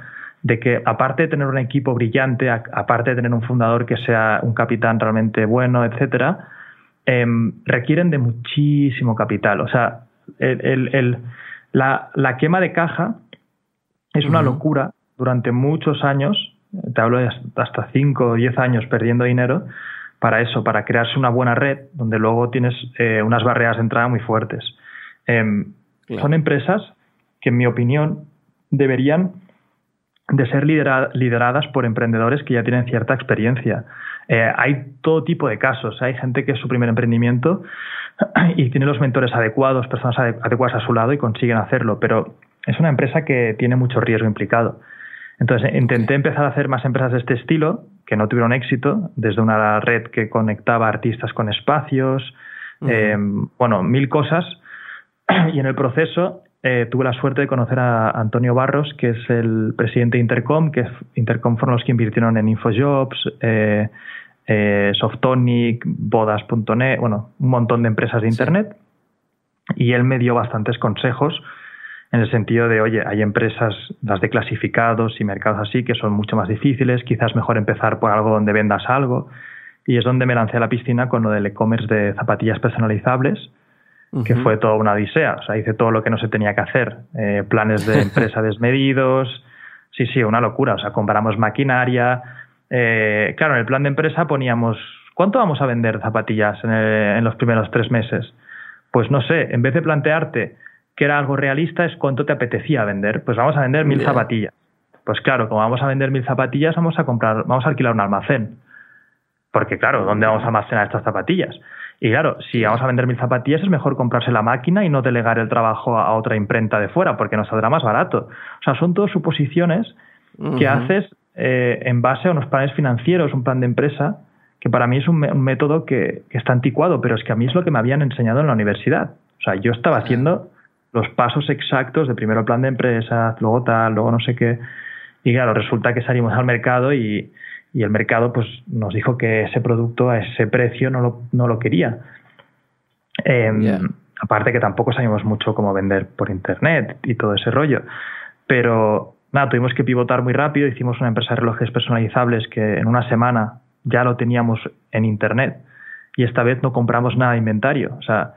de que aparte de tener un equipo brillante, aparte de tener un fundador que sea un capitán realmente bueno, etcétera, em, requieren de muchísimo capital. O sea, la, quema de caja es una locura durante muchos años, te hablo de hasta 5 o 10 años perdiendo dinero, para eso, para crearse una buena red donde luego tienes eh, unas barreras de entrada muy fuertes. Em, son empresas que en mi opinión deberían de ser lideradas por emprendedores que ya tienen cierta experiencia. Eh, hay todo tipo de casos. Hay gente que es su primer emprendimiento y tiene los mentores adecuados, personas adecuadas a su lado y consiguen hacerlo, pero es una empresa que tiene mucho riesgo implicado. Entonces intenté empezar a hacer más empresas de este estilo que no tuvieron éxito, desde una red que conectaba artistas con espacios, eh, bueno, mil cosas. Y en el proceso eh, tuve la suerte de conocer a Antonio Barros, que es el presidente de Intercom, que Intercom fueron los que invirtieron en Infojobs, eh, eh, Softonic, Bodas.net, bueno, un montón de empresas de Internet. Y él me dio bastantes consejos en el sentido de, oye, hay empresas, las de clasificados y mercados así, que son mucho más difíciles, quizás mejor empezar por algo donde vendas algo. Y es donde me lancé a la piscina con lo del e-commerce de zapatillas personalizables que fue toda una odisea. O sea, hice todo lo que no se tenía que hacer. Eh, planes de empresa desmedidos. Sí, sí, una locura. O sea, compramos maquinaria. Eh, claro, en el plan de empresa poníamos, ¿cuánto vamos a vender zapatillas en, los primeros tres meses? Pues no sé, en vez de plantearte que era algo realista, es cuánto te apetecía vender. Pues vamos a vender mil zapatillas. Pues claro, como vamos a vender mil zapatillas, vamos a comprar, vamos a alquilar un almacén. Porque claro, ¿dónde vamos a almacenar estas zapatillas? Y claro, si vamos a vender mil zapatillas es mejor comprarse la máquina y no delegar el trabajo a otra imprenta de fuera porque nos saldrá más barato. O sea, son todas suposiciones que haces eh, en base a unos planes financieros, un plan de empresa, que para mí es un, método que, está anticuado, pero es que a mí es lo que me habían enseñado en la universidad. O sea, yo estaba haciendo los pasos exactos de primero plan de empresa, luego tal, luego no sé qué. Y claro, resulta que salimos al mercado y, y el mercado pues nos dijo que ese producto a ese precio no lo, no lo quería. Em, aparte que tampoco sabíamos mucho cómo vender por internet y todo ese rollo. Pero nada, tuvimos que pivotar muy rápido, hicimos una empresa de relojes personalizables que en una semana ya lo teníamos en internet y esta vez no compramos nada de inventario. O sea,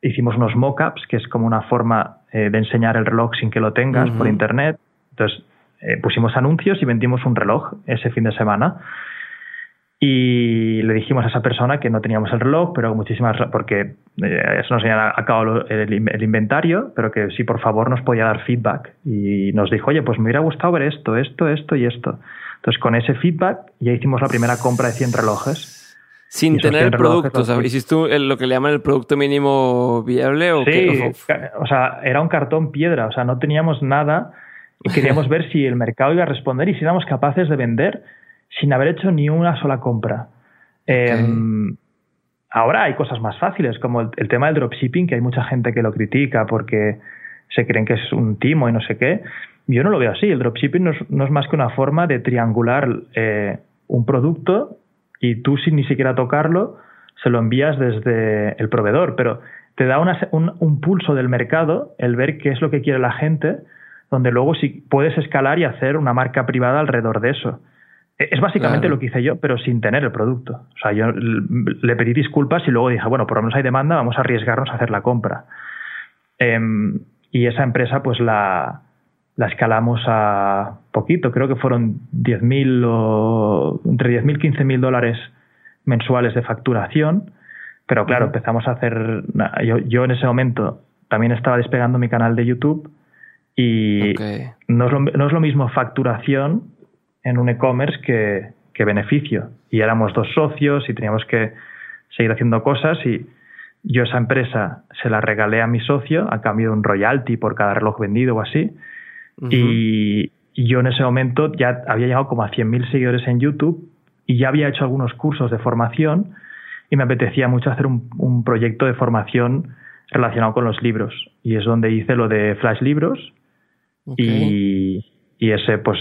hicimos unos mockups, que es como una forma eh, de enseñar el reloj sin que lo tengas por internet. Entonces, eh, pusimos anuncios y vendimos un reloj ese fin de semana. Y le dijimos a esa persona que no teníamos el reloj, pero muchísimas, porque eh, eso nos había acabado el, el, inventario, pero que sí, por favor, nos podía dar feedback. Y nos dijo, oye, pues me hubiera gustado ver esto, esto, esto y esto. Entonces, con ese feedback ya hicimos la primera compra de 100 relojes. Sin tener el producto, o sea, ¿hiciste lo que le llaman el producto mínimo viable? ¿o sí, o sea, era un cartón piedra, o sea, no teníamos nada y queríamos ver si el mercado iba a responder y si éramos capaces de vender sin haber hecho ni una sola compra. Em, ahora hay cosas más fáciles, como el, tema del dropshipping, que hay mucha gente que lo critica porque se creen que es un timo y no sé qué. Yo no lo veo así. El dropshipping no es, no es más que una forma de triangular eh, un producto y tú sin ni siquiera tocarlo se lo envías desde el proveedor, pero te da un, un pulso del mercado el ver qué es lo que quiere la gente donde luego sí puedes escalar y hacer una marca privada alrededor de eso. E, es básicamente lo que hice yo, pero sin tener el producto. O sea, yo le pedí disculpas y luego dije, bueno, por lo menos hay demanda, vamos a arriesgarnos a hacer la compra. Em, y esa empresa, pues la, la escalamos a poquito, creo que fueron 10.000 o entre 10.000 y 15.000 dólares mensuales de facturación. Pero claro, empezamos a hacer. Yo, yo en ese momento también estaba despegando mi canal de YouTube Y no, es lo, no, es lo, mismo facturación en un e-commerce que, que beneficio. Y éramos dos socios y teníamos que seguir haciendo cosas y yo esa empresa se la regalé a mi socio a cambio de un royalty por cada reloj vendido o así. y, yo en ese momento ya había llegado como a 100.000 seguidores en YouTube y ya había hecho algunos cursos de formación y me apetecía mucho hacer un, proyecto de formación relacionado con los libros. Y es donde hice lo de Flash Libros y, y ese pues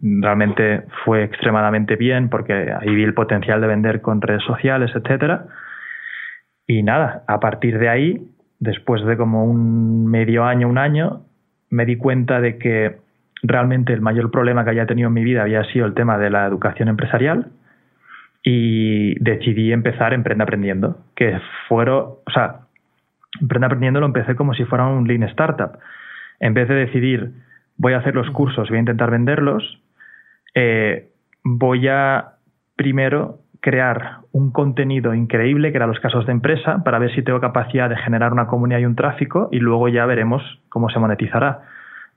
realmente fue extremadamente bien porque ahí vi el potencial de vender con redes sociales, etcétera. Y nada, a partir de ahí, después de como un medio año, un año, me di cuenta de que realmente el mayor problema que había tenido en mi vida había sido el tema de la educación empresarial y decidí empezar Emprende Aprendiendo, que fueron, o sea, Emprende Aprendiendo lo empecé como si fuera un lean startup. En vez de decidir voy a hacer los cursos, voy a intentar venderlos, eh, voy a primero crear un contenido increíble, que eran los casos de empresa, para ver si tengo capacidad de generar una comunidad y un tráfico, y luego ya veremos cómo se monetizará.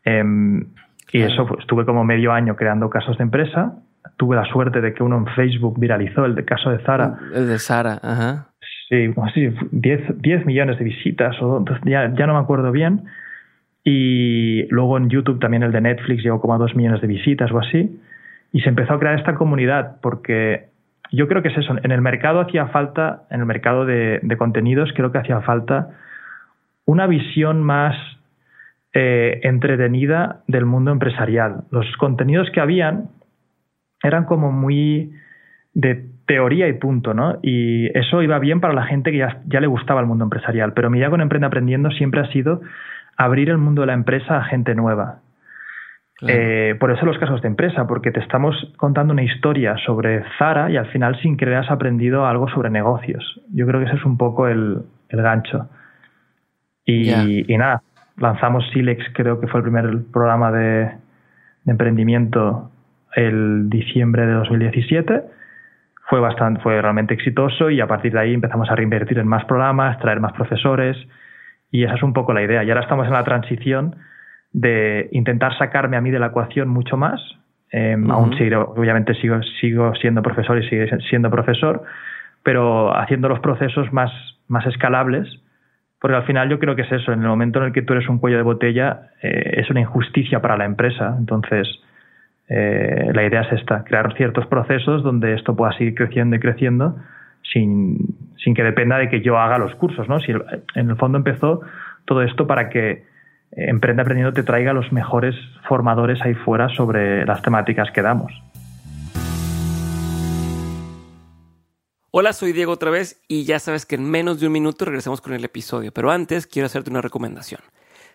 Em, y eso, pues, estuve como medio año creando casos de empresa. Tuve la suerte de que uno en Facebook viralizó el de caso de Zara. El de Zara, ajá. Sí, como así, 10, 10 millones de visitas, o ya, ya no me acuerdo bien. Y luego en YouTube también el de Netflix llegó como a dos millones de visitas o así. Y se empezó a crear esta comunidad porque yo creo que es eso. En el mercado hacía falta, en el mercado de, contenidos, creo que hacía falta una visión más eh, entretenida del mundo empresarial. Los contenidos que habían eran como muy de teoría y punto, ¿no? Y eso iba bien para la gente que ya, ya le gustaba el mundo empresarial. Pero mi idea con Emprende Aprendiendo siempre ha sido abrir el mundo de la empresa a gente nueva. Eh, por eso los casos de empresa, porque te estamos contando una historia sobre Zara y al final sin querer has aprendido algo sobre negocios. Yo creo que ese es un poco el, gancho. Y, nada, lanzamos Silex, creo que fue el primer programa de, de emprendimiento el diciembre de 2017. Fue, bastante, fue realmente exitoso y a partir de ahí empezamos a reinvertir en más programas, traer más profesores y esa es un poco la idea. Y ahora estamos en la transición de intentar sacarme a mí de la ecuación mucho más. Em, aún sigo, obviamente sigo, sigo siendo profesor y sigue siendo profesor, pero haciendo los procesos más, más escalables, porque al final yo creo que es eso, en el momento en el que tú eres un cuello de botella, eh, es una injusticia para la empresa. Entonces, eh, la idea es esta, crear ciertos procesos donde esto pueda seguir creciendo y creciendo sin, sin que dependa de que yo haga los cursos, ¿no? Si en el fondo empezó todo esto para que Emprende Aprendiendo te traiga los mejores formadores ahí fuera sobre las temáticas que damos. Hola, soy Diego otra vez y ya sabes que en menos de un minuto regresamos con el episodio, pero antes quiero hacerte una recomendación.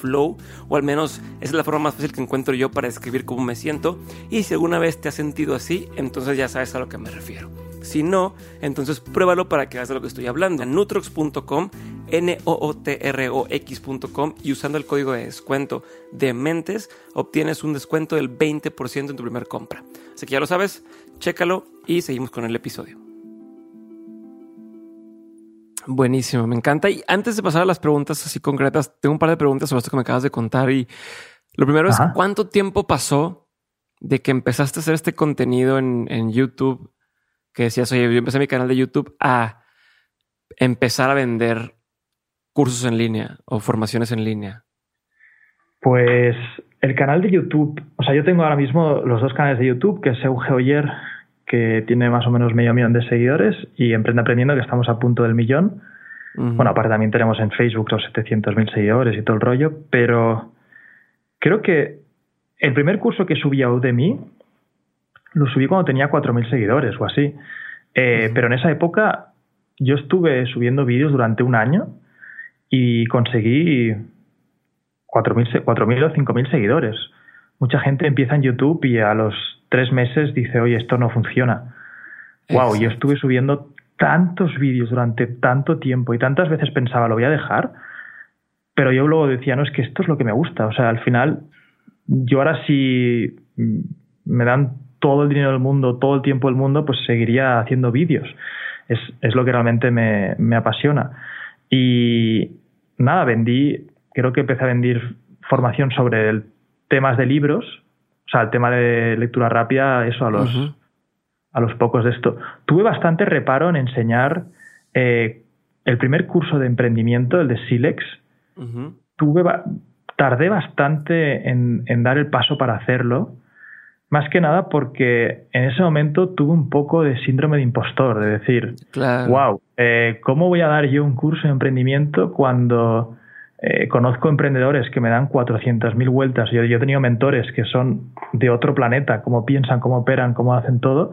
flow, o al menos es la forma más fácil que encuentro yo para describir cómo me siento. Y si alguna vez te has sentido así, entonces ya sabes a lo que me refiero. Si no, entonces pruébalo para que veas de lo que estoy hablando. Nutrox.com, n o o t r o x.com y usando el código de descuento de mentes obtienes un descuento del 20% en tu primera compra. Así que ya lo sabes, chécalo y seguimos con el episodio. Buenísimo, me encanta. Y antes de pasar a las preguntas así concretas, tengo un par de preguntas sobre esto que me acabas de contar. Y lo primero es, ¿cuánto tiempo pasó de que empezaste a hacer este contenido en, en, YouTube? Que decías, oye, yo empecé mi canal de YouTube a empezar a vender cursos en línea o formaciones en línea. Pues el canal de YouTube, o sea, yo tengo ahora mismo los dos canales de YouTube, que es Euge Oyer que tiene más o menos medio millón de seguidores, y Emprende Aprendiendo, que estamos a punto del millón. Bueno, aparte también tenemos en Facebook los 700.000 seguidores y todo el rollo, pero creo que el primer curso que subí a Udemy lo subí cuando tenía 4.000 seguidores o así. Eh, pero en esa época yo estuve subiendo vídeos durante un año y conseguí 4.000 o 5.000 seguidores. Mucha gente empieza en YouTube y a los tres meses dice, oye, esto no funciona. Wow, yo estuve subiendo tantos vídeos durante tanto tiempo y tantas veces pensaba, lo voy a dejar, pero yo luego decía, no, es que esto es lo que me gusta. O sea, al final, yo ahora si me dan todo el dinero del mundo, todo el tiempo del mundo, pues seguiría haciendo vídeos. Es, es lo que realmente me, me apasiona. Y nada, vendí, creo que empecé a vender formación sobre el, temas de libros, o sea, el tema de lectura rápida, eso a los, a los pocos de esto. Tuve bastante reparo en enseñar eh, el primer curso de emprendimiento, el de Silex. Tuve tardé bastante en, en, dar el paso para hacerlo, más que nada porque en ese momento tuve un poco de síndrome de impostor, de decir, wow, eh, ¿cómo voy a dar yo un curso de emprendimiento cuando eh, conozco emprendedores que me dan 400.000 vueltas? Yo, yo he tenido mentores que son de otro planeta, cómo piensan, cómo operan, cómo hacen todo.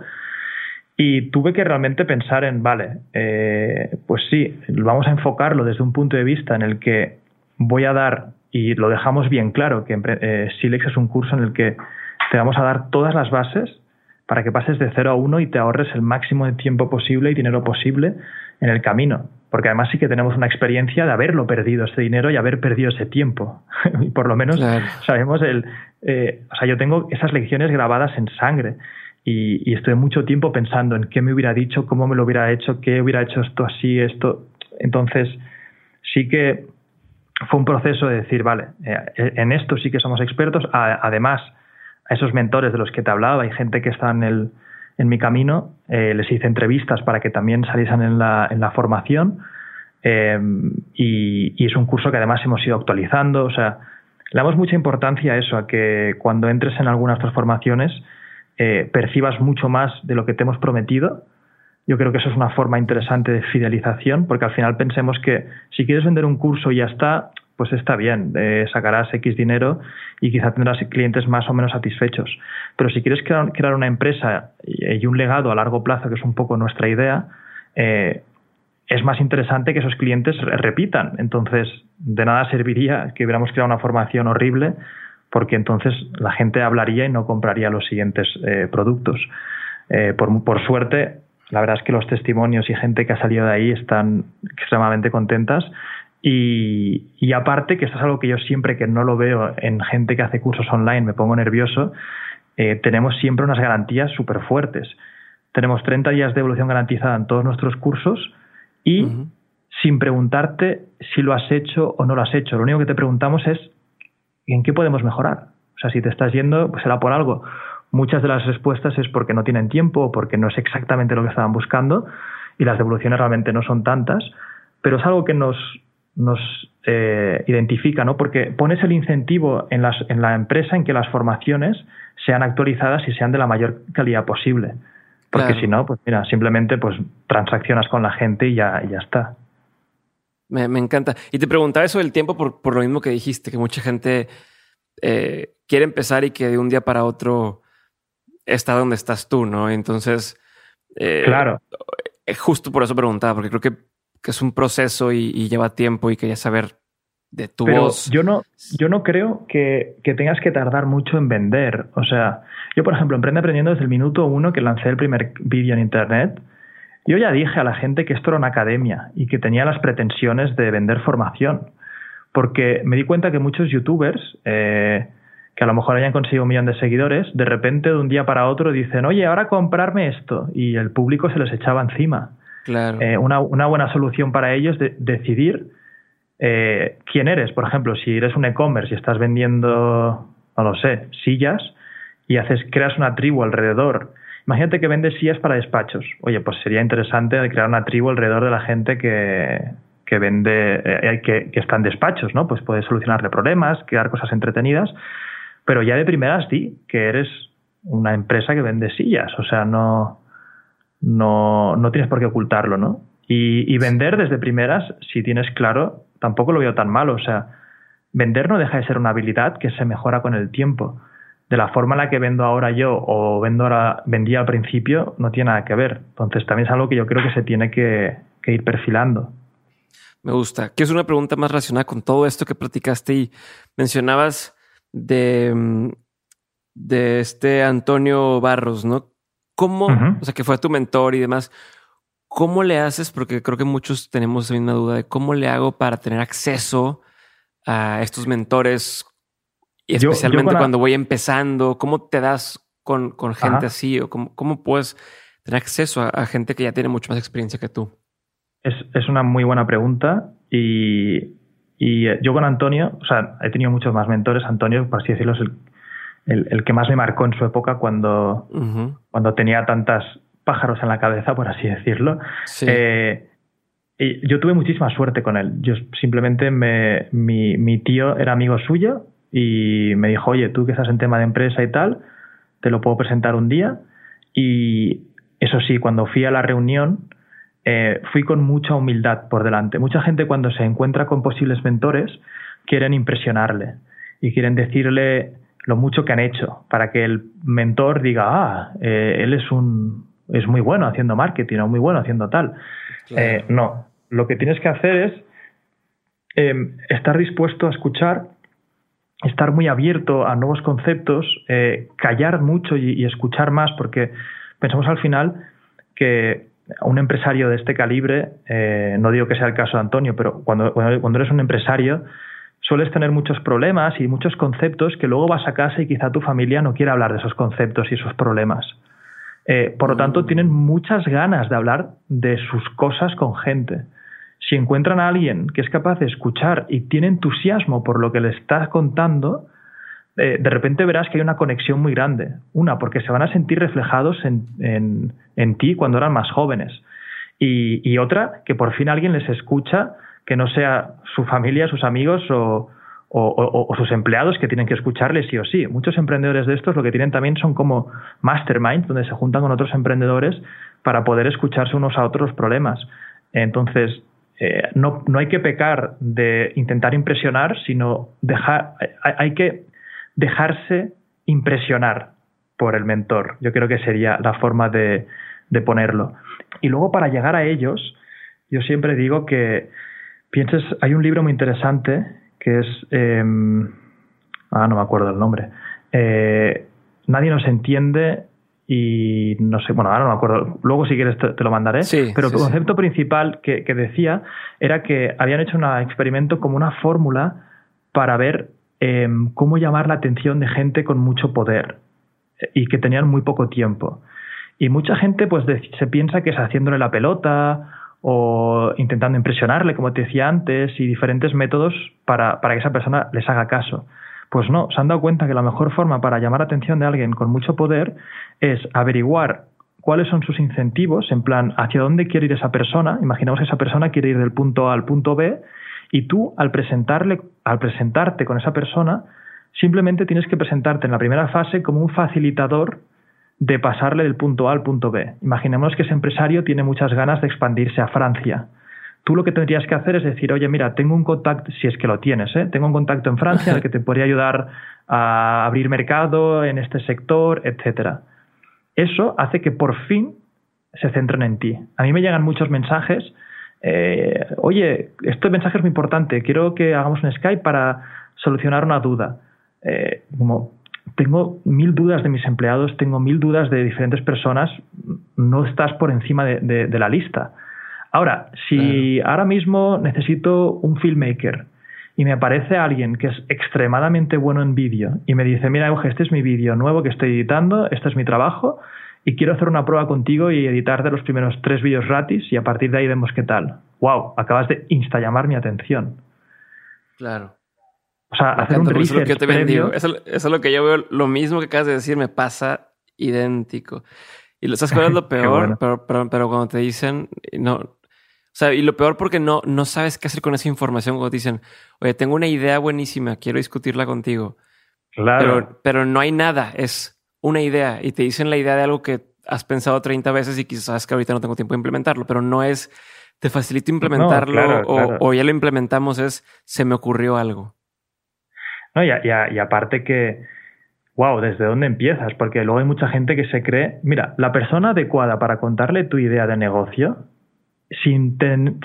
Y tuve que realmente pensar en, vale, eh, pues sí, vamos a enfocarlo desde un punto de vista en el que voy a dar, y lo dejamos bien claro, que eh, Silex es un curso en el que te vamos a dar todas las bases para que pases de 0 a 1 y te ahorres el máximo de tiempo posible y dinero posible en el camino. Porque además sí que tenemos una experiencia de haberlo perdido ese dinero y haber perdido ese tiempo. y por lo menos sabemos el... Eh, o sea, yo tengo esas lecciones grabadas en sangre y, y, estoy mucho tiempo pensando en qué me hubiera dicho, cómo me lo hubiera hecho, qué hubiera hecho esto así, esto. Entonces, sí que fue un proceso de decir, vale, eh, en esto sí que somos expertos. Además, a esos mentores de los que te hablaba, hay gente que está en, el, en mi camino, eh, les hice entrevistas para que también saliesen en la, en la formación eh, y, es un curso que además hemos ido actualizando, o sea, le damos mucha importancia a eso, a que cuando entres en algunas transformaciones eh, percibas mucho más de lo que te hemos prometido. Yo creo que eso es una forma interesante de fidelización, porque al final pensemos que si quieres vender un curso y ya está, pues está bien, eh, sacarás X dinero y quizá tendrás clientes más o menos satisfechos. Pero si quieres crear, una empresa y, un legado a largo plazo, que es un poco nuestra idea, eh, es más interesante que esos clientes repitan. Entonces, de nada serviría que hubiéramos creado una formación horrible, porque entonces la gente hablaría y no compraría los siguientes eh, productos. por, por suerte, la verdad es que los testimonios y gente que ha salido de ahí están extremadamente contentas y, aparte, que esto es algo que yo siempre que no lo veo en gente que hace cursos online me pongo nervioso, eh, tenemos siempre unas garantías súper fuertes. Tenemos 30 días de evolución garantizada en todos nuestros cursos y sin preguntarte si lo has hecho o no lo has hecho. Lo único que te preguntamos es en qué podemos mejorar. O sea, si te estás yendo, pues será por algo. Muchas de las respuestas es porque no tienen tiempo o porque no es exactamente lo que estaban buscando y las devoluciones realmente no son tantas, pero es algo que nos, nos eh, identifica, ¿no? Porque pones el incentivo en, las, en la empresa en que las formaciones sean actualizadas y sean de la mayor calidad posible. Porque si no, pues mira, simplemente pues transaccionas con la gente y ya, ya está. Me, encanta. Y te preguntaba eso del tiempo por, por, lo mismo que dijiste, que mucha gente eh, quiere empezar y que de un día para otro está donde estás tú, ¿no? Entonces, eh, claro. Justo por eso preguntaba, porque creo que que es un proceso y, lleva tiempo y quería saber de tu Pero Yo no, yo no creo que, tengas que tardar mucho en vender. O sea, yo, por ejemplo, Emprende Aprendiendo desde el minuto uno que lancé el primer vídeo en Internet, yo ya dije a la gente que esto era una academia y que tenía las pretensiones de vender formación. Porque me di cuenta que muchos youtubers, eh, que a lo mejor hayan conseguido un millón de seguidores, de repente de un día para otro dicen, oye, ahora comprarme esto. Y el público se les echaba encima. Eh, una, buena solución para ellos es decidir eh, quién eres. Por ejemplo, si eres un e-commerce y estás vendiendo, no lo sé, sillas y haces, creas una tribu alrededor. Imagínate que vendes sillas para despachos. Oye, pues sería interesante crear una tribu alrededor de la gente que, que vende, eh, que, que, está en despachos, ¿no? Pues puedes solucionarle problemas, crear cosas entretenidas, pero ya de primeras sí, que eres una empresa que vende sillas, o sea, no, no, no tienes por qué ocultarlo, ¿no? Y, vender desde primeras, si tienes claro, tampoco lo veo tan malo. O sea, vender no deja de ser una habilidad que se mejora con el tiempo. De la forma en la que vendo ahora yo o vendo ahora, vendía al principio, no tiene nada que ver. Entonces también es algo que yo creo que se tiene que, ir perfilando. Me gusta. Que es una pregunta más relacionada con todo esto que platicaste y mencionabas de, mm, de este Antonio Barros, ¿no? ¿Cómo, o sea, que fue tu mentor y demás? ¿Cómo le haces? Porque creo que muchos tenemos esa misma duda de cómo le hago para tener acceso a estos mentores, y especialmente cuando voy empezando. ¿Cómo te das con, con gente así? ¿O cómo, cómo, puedes tener acceso a, gente que ya tiene mucho más experiencia que tú? Es, es una muy buena pregunta y, y, yo con Antonio, o sea, he tenido muchos más mentores. Antonio, por así decirlo, es el, el, que más me marcó en su época cuando, cuando tenía tantas pájaros en la cabeza, por así decirlo. Eh, y yo tuve muchísima suerte con él. Yo simplemente me, mi, mi, tío era amigo suyo y me dijo, oye, tú que estás en tema de empresa y tal, te lo puedo presentar un día. Y eso sí, cuando fui a la reunión, eh, fui con mucha humildad por delante. Mucha gente cuando se encuentra con posibles mentores quieren impresionarle y quieren decirle lo mucho que han hecho para que el mentor diga, ah, eh, él es un, es muy bueno haciendo marketing o muy bueno haciendo tal. Eh, no, lo que tienes que hacer es em, estar dispuesto a escuchar, estar muy abierto a nuevos conceptos, eh, callar mucho y, escuchar más, porque pensamos al final que un empresario de este calibre, eh, no digo que sea el caso de Antonio, pero cuando, cuando eres un empresario, sueles tener muchos problemas y muchos conceptos que luego vas a casa y quizá tu familia no quiere hablar de esos conceptos y esos problemas. Eh, por lo tanto, tienen muchas ganas de hablar de sus cosas con gente. Si encuentran a alguien que es capaz de escuchar y tiene entusiasmo por lo que le estás contando, eh, de repente verás que hay una conexión muy grande. Una, porque se van a sentir reflejados en, ti cuando eran más jóvenes. Y, y, otra, que por fin alguien les escucha que no sea su familia, sus amigos o, o, sus empleados que tienen que escucharles sí o sí. Muchos emprendedores de estos lo que tienen también son como masterminds, donde se juntan con otros emprendedores para poder escucharse unos a otros los problemas. Entonces, eh, no, no, hay que pecar de intentar impresionar, sino dejar, hay, que dejarse impresionar por el mentor. Yo creo que sería la forma de, de ponerlo. Y luego para llegar a ellos, yo siempre digo que pienses, hay un libro muy interesante que es, em, ah, no me acuerdo el nombre, eh, Nadie nos entiende y no sé, bueno, ahora no me acuerdo, luego si quieres te, lo mandaré, pero el concepto principal que, decía era que habían hecho un experimento como una fórmula para ver em, cómo llamar la atención de gente con mucho poder y que tenían muy poco tiempo. Y mucha gente pues se piensa que es haciéndole la pelota o intentando impresionarle, como te decía antes, y diferentes métodos para, para que esa persona les haga caso. Pues no, se han dado cuenta que la mejor forma para llamar la atención de alguien con mucho poder es averiguar cuáles son sus incentivos, en plan, hacia dónde quiere ir esa persona. Imaginamos que esa persona quiere ir del punto A al punto B y tú al presentarle, al presentarte con esa persona, simplemente tienes que presentarte en la primera fase como un facilitador de pasarle del punto A al punto B. Imaginemos que ese empresario tiene muchas ganas de expandirse a Francia. Tú lo que tendrías que hacer es decir, oye, mira, tengo un contacto, si es que lo tienes, ¿eh? tengo un contacto en Francia que te podría ayudar a abrir mercado en este sector, etcétera. Eso hace que por fin se centren en ti. A mí me llegan muchos mensajes. Eh, oye, este mensaje es muy importante. Quiero que hagamos un Skype para solucionar una duda. Eh, como tengo mil dudas de mis empleados, tengo mil dudas de diferentes personas, no estás por encima de, la lista. Ahora, si ahora mismo necesito un filmmaker y me aparece alguien que es extremadamente bueno en vídeo y me dice, mira, Euge, este es mi vídeo nuevo que estoy editando, este es mi trabajo y quiero hacer una prueba contigo y editar de los primeros tres vídeos gratis y a partir de ahí vemos qué tal. ¡Wow! Acabas de insta llamar mi atención. Claro. O sea, hacer un research eso, es lo que eso, es lo que yo veo. Lo mismo que acabas de decir me pasa idéntico. Y lo estás es lo peor, pero, pero, cuando te dicen, no, o sea, y lo peor porque no, no sabes qué hacer con esa información cuando te dicen, oye, tengo una idea buenísima, quiero discutirla contigo. Claro. Pero, pero no hay nada, es una idea y te dicen la idea de algo que has pensado 30 veces y quizás que ahorita no tengo tiempo de implementarlo, pero no es, te facilita implementarlo o, o ya lo implementamos, es, se me ocurrió algo. Y, aparte que, wow, ¿desde dónde empiezas? Porque luego hay mucha gente que se cree, mira, la persona adecuada para contarle tu idea de negocio sin,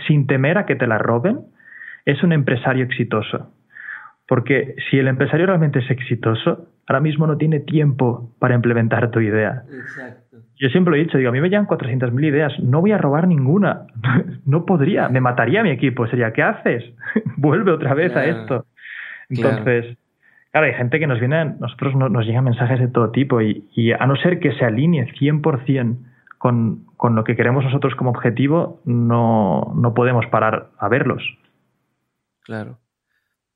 sin temer a que te la roben, es un empresario exitoso. Porque si el empresario realmente es exitoso, ahora mismo no tiene tiempo para implementar tu idea. Exacto. Yo siempre lo he dicho, digo, a mí me llegan 400.000 ideas, no voy a robar ninguna. no podría, me mataría mi equipo. Sería, ¿qué haces? Vuelve otra vez a esto. Entonces, claro. Hay gente que nos viene, nosotros nos llegan mensajes de todo tipo y, a no ser que se alinee 100% con, con lo que queremos nosotros como objetivo, no, no podemos parar a verlos. Claro.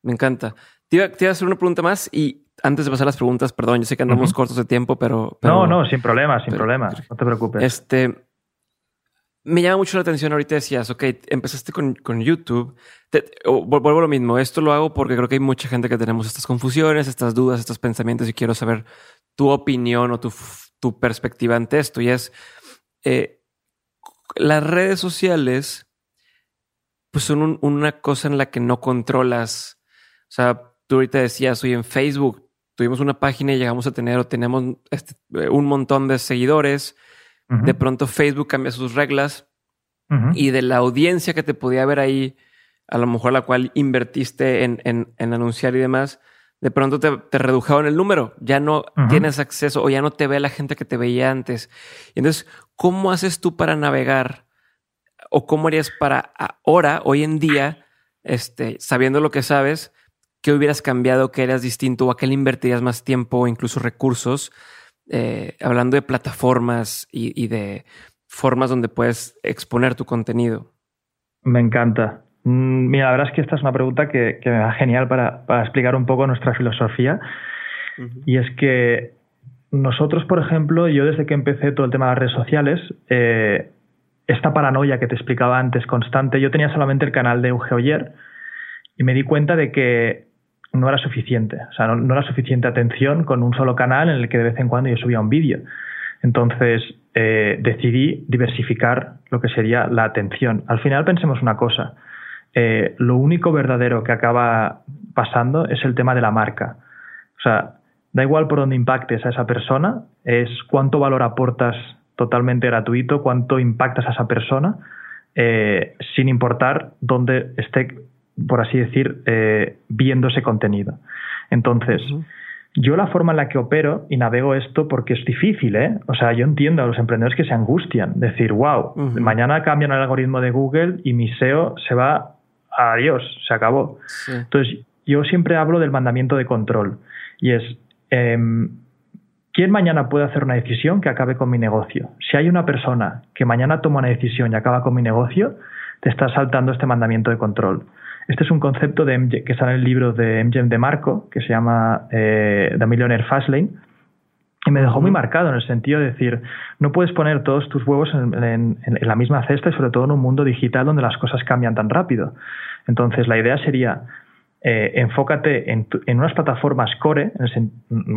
Me encanta. Te iba, a hacer una pregunta más y antes de pasar las preguntas, perdón, yo sé que andamos cortos de tiempo, pero, No, no, sin problema, sin problema. No te preocupes. Este. Me llama mucho la atención. Ahorita decías, ok, empezaste con, con YouTube. vuelvo a lo mismo. Esto lo hago porque creo que hay mucha gente que tenemos estas confusiones, estas dudas, estos pensamientos y quiero saber tu opinión o tu, tu perspectiva ante esto. Y es, eh, las redes sociales pues son una cosa en la que no controlas. O sea, tú ahorita decías, hoy en Facebook tuvimos una página y llegamos a tener o tenemos este, un montón de seguidores. De pronto Facebook cambia sus reglas y de la audiencia que te podía ver ahí, a lo mejor la cual invertiste en, en, anunciar y demás, de pronto te, te, redujeron el número. Ya no tienes acceso o ya no te ve la gente que te veía antes. entonces, ¿cómo haces tú para navegar o cómo harías para ahora, hoy en día, este, sabiendo lo que sabes, qué hubieras cambiado, qué eras distinto o a qué le invertirías más tiempo o incluso recursos, eh, hablando de plataformas y, de formas donde puedes exponer tu contenido? Me encanta. Mm, mira, la verdad es que esta es una pregunta que, me va genial para, explicar un poco nuestra filosofía. Y es que nosotros, por ejemplo, yo desde que empecé todo el tema de las redes sociales, eh, esta paranoia que te explicaba antes constante, yo tenía solamente el canal de Oyer y me di cuenta de que no era suficiente, o sea, no, era suficiente atención con un solo canal en el que de vez en cuando yo subía un vídeo. Entonces eh, decidí diversificar lo que sería la atención. Al final pensemos una cosa, eh, lo único verdadero que acaba pasando es el tema de la marca. O sea, da igual por dónde impactes a esa persona, es cuánto valor aportas totalmente gratuito, cuánto impactas a esa persona, eh, sin importar dónde esté, por así decir, eh, viendo ese contenido. Entonces, yo la forma en la que opero y navego esto, porque es difícil, ¿eh? O sea, yo entiendo a los emprendedores que se angustian, decir, wow, mañana cambian el algoritmo de Google y mi SEO se va a Dios, se acabó. Entonces, yo siempre hablo del mandamiento de control y es, em, ¿Quién mañana puede hacer una decisión que acabe con mi negocio? Si hay una persona que mañana toma una decisión y acaba con mi negocio, te está saltando este mandamiento de control. Este es un concepto de que está en el libro de MGM de Marco, que se llama eh, The Millionaire Fastlane, y me dejó muy marcado en el sentido de decir, no puedes poner todos tus huevos en, la misma cesta y sobre todo en un mundo digital donde las cosas cambian tan rápido. Entonces, la idea sería, eh, enfócate en, unas plataformas core,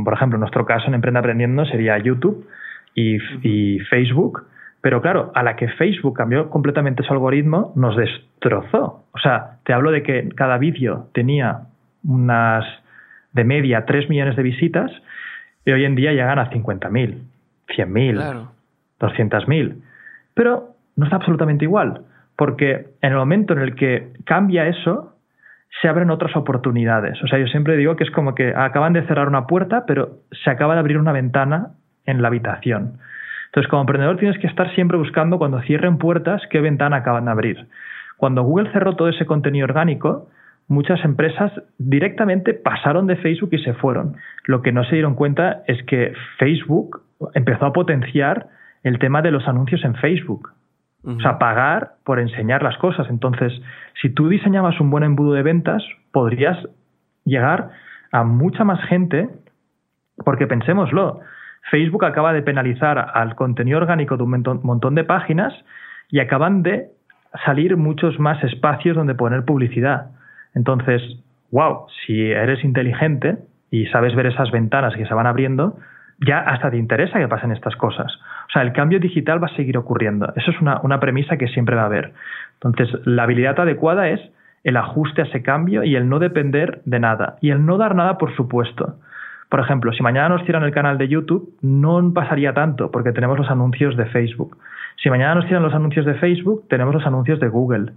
por ejemplo, en nuestro caso en Emprenda Aprendiendo sería YouTube y, Facebook, pero claro, a la que Facebook cambió completamente su algoritmo, nos destrozó. O sea, te hablo de que cada vídeo tenía unas de media 3 millones de visitas y hoy en día llegan a 50.000, 100.000, claro. 200.000. Pero no está absolutamente igual, porque en el momento en el que cambia eso, se abren otras oportunidades. O sea, yo siempre digo que es como que acaban de cerrar una puerta, pero se acaba de abrir una ventana en la habitación. Entonces, como emprendedor tienes que estar siempre buscando cuando cierren puertas qué ventana acaban de abrir. Cuando Google cerró todo ese contenido orgánico, muchas empresas directamente pasaron de Facebook y se fueron. Lo que no se dieron cuenta es que Facebook empezó a potenciar el tema de los anuncios en Facebook. O sea, pagar por enseñar las cosas. Entonces, si tú diseñabas un buen embudo de ventas, podrías llegar a mucha más gente, porque pensémoslo, Facebook acaba de penalizar al contenido orgánico de un montón de páginas y acaban de salir muchos más espacios donde poner publicidad. Entonces, wow, si eres inteligente y sabes ver esas ventanas que se van abriendo, ya hasta te interesa que pasen estas cosas. O sea, el cambio digital va a seguir ocurriendo. Eso es una, una premisa que siempre va a haber. Entonces, la habilidad adecuada es el ajuste a ese cambio y el no depender de nada. Y el no dar nada por supuesto. Por ejemplo, si mañana nos cierran el canal de YouTube, no pasaría tanto porque tenemos los anuncios de Facebook. Si mañana nos tiran los anuncios de Facebook, tenemos los anuncios de Google.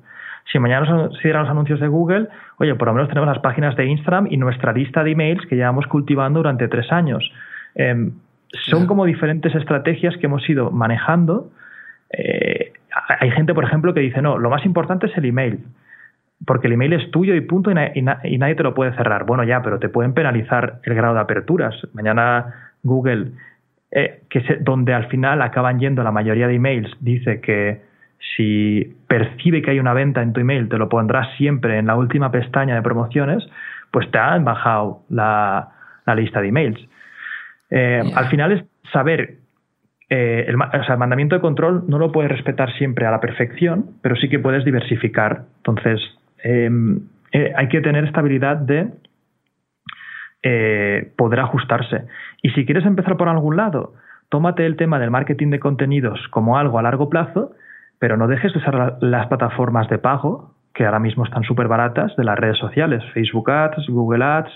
Si mañana nos tiran los anuncios de Google, oye, por lo menos tenemos las páginas de Instagram y nuestra lista de emails que llevamos cultivando durante tres años. Em, son como diferentes estrategias que hemos ido manejando. Eh, hay gente, por ejemplo, que dice, no, lo más importante es el email, porque el email es tuyo y punto y, nadie te lo puede cerrar. Bueno, ya, pero te pueden penalizar el grado de aperturas. Mañana Google, eh, que es donde al final acaban yendo la mayoría de emails, dice que si percibe que hay una venta en tu email, te lo pondrás siempre en la última pestaña de promociones, pues te han bajado la lista de emails. Eh, al final es saber, eh, el, o sea, el mandamiento de control no lo puedes respetar siempre a la perfección, pero sí que puedes diversificar. Entonces, em, eh, hay que tener esta habilidad de poder ajustarse. Y si quieres empezar por algún lado, tómate el tema del marketing de contenidos como algo a largo plazo, pero no dejes de usar las plataformas de pago, que ahora mismo están súper baratas, de las redes sociales, Facebook Ads, Google Ads,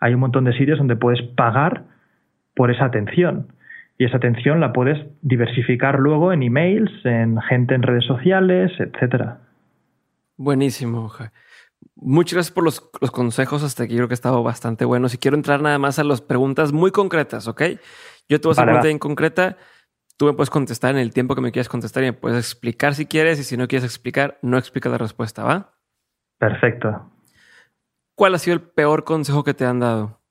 hay un montón de sitios donde puedes pagar por esa atención. Y esa atención la puedes diversificar luego en emails, en gente en redes sociales, etcétera. Buenísimo. Muchas gracias por los, consejos. Hasta aquí creo que ha estado bastante bueno. Si quiero entrar nada más a las preguntas muy concretas, ¿ok? Yo te voy a hacer una pregunta bien concreta. Tú me puedes contestar en el tiempo que me quieras contestar y me puedes explicar si quieres. Y si no quieres explicar, no explica la respuesta, ¿va? Perfecto. ¿Cuál ha sido el peor consejo que te han dado?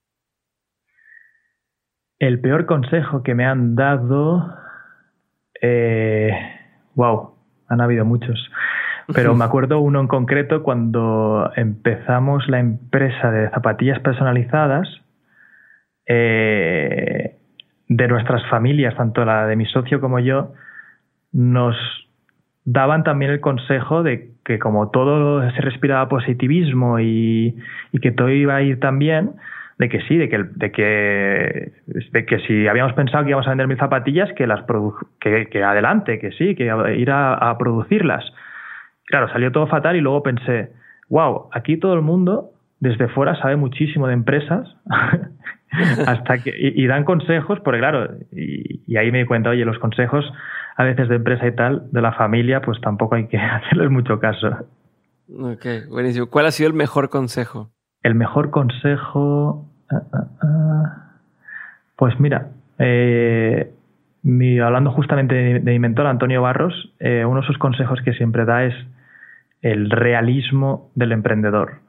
El peor consejo que me han dado. Eh, wow, han habido muchos. Pero me acuerdo uno en concreto cuando empezamos la empresa de zapatillas personalizadas. Eh, de nuestras familias, tanto la de mi socio como yo, nos daban también el consejo de que como todo se respiraba positivismo y, y que todo iba a ir tan bien, de que sí, de que, de que, de que si habíamos pensado que íbamos a vender mil zapatillas, que las que, que, adelante, que sí, que ir a, producirlas. Claro, salió todo fatal y luego pensé, wow, aquí todo el mundo desde fuera sabe muchísimo de empresas hasta que y, dan consejos, porque claro, y, y, ahí me di cuenta, oye, los consejos a veces de empresa y tal, de la familia, pues tampoco hay que hacerles mucho caso. Ok, buenísimo. ¿Cuál ha sido el mejor consejo? El mejor consejo. Ah, ah, ah. Pues mira, eh, hablando justamente de, mi mentor, Antonio Barros, eh, uno de sus consejos que siempre da es el realismo del emprendedor.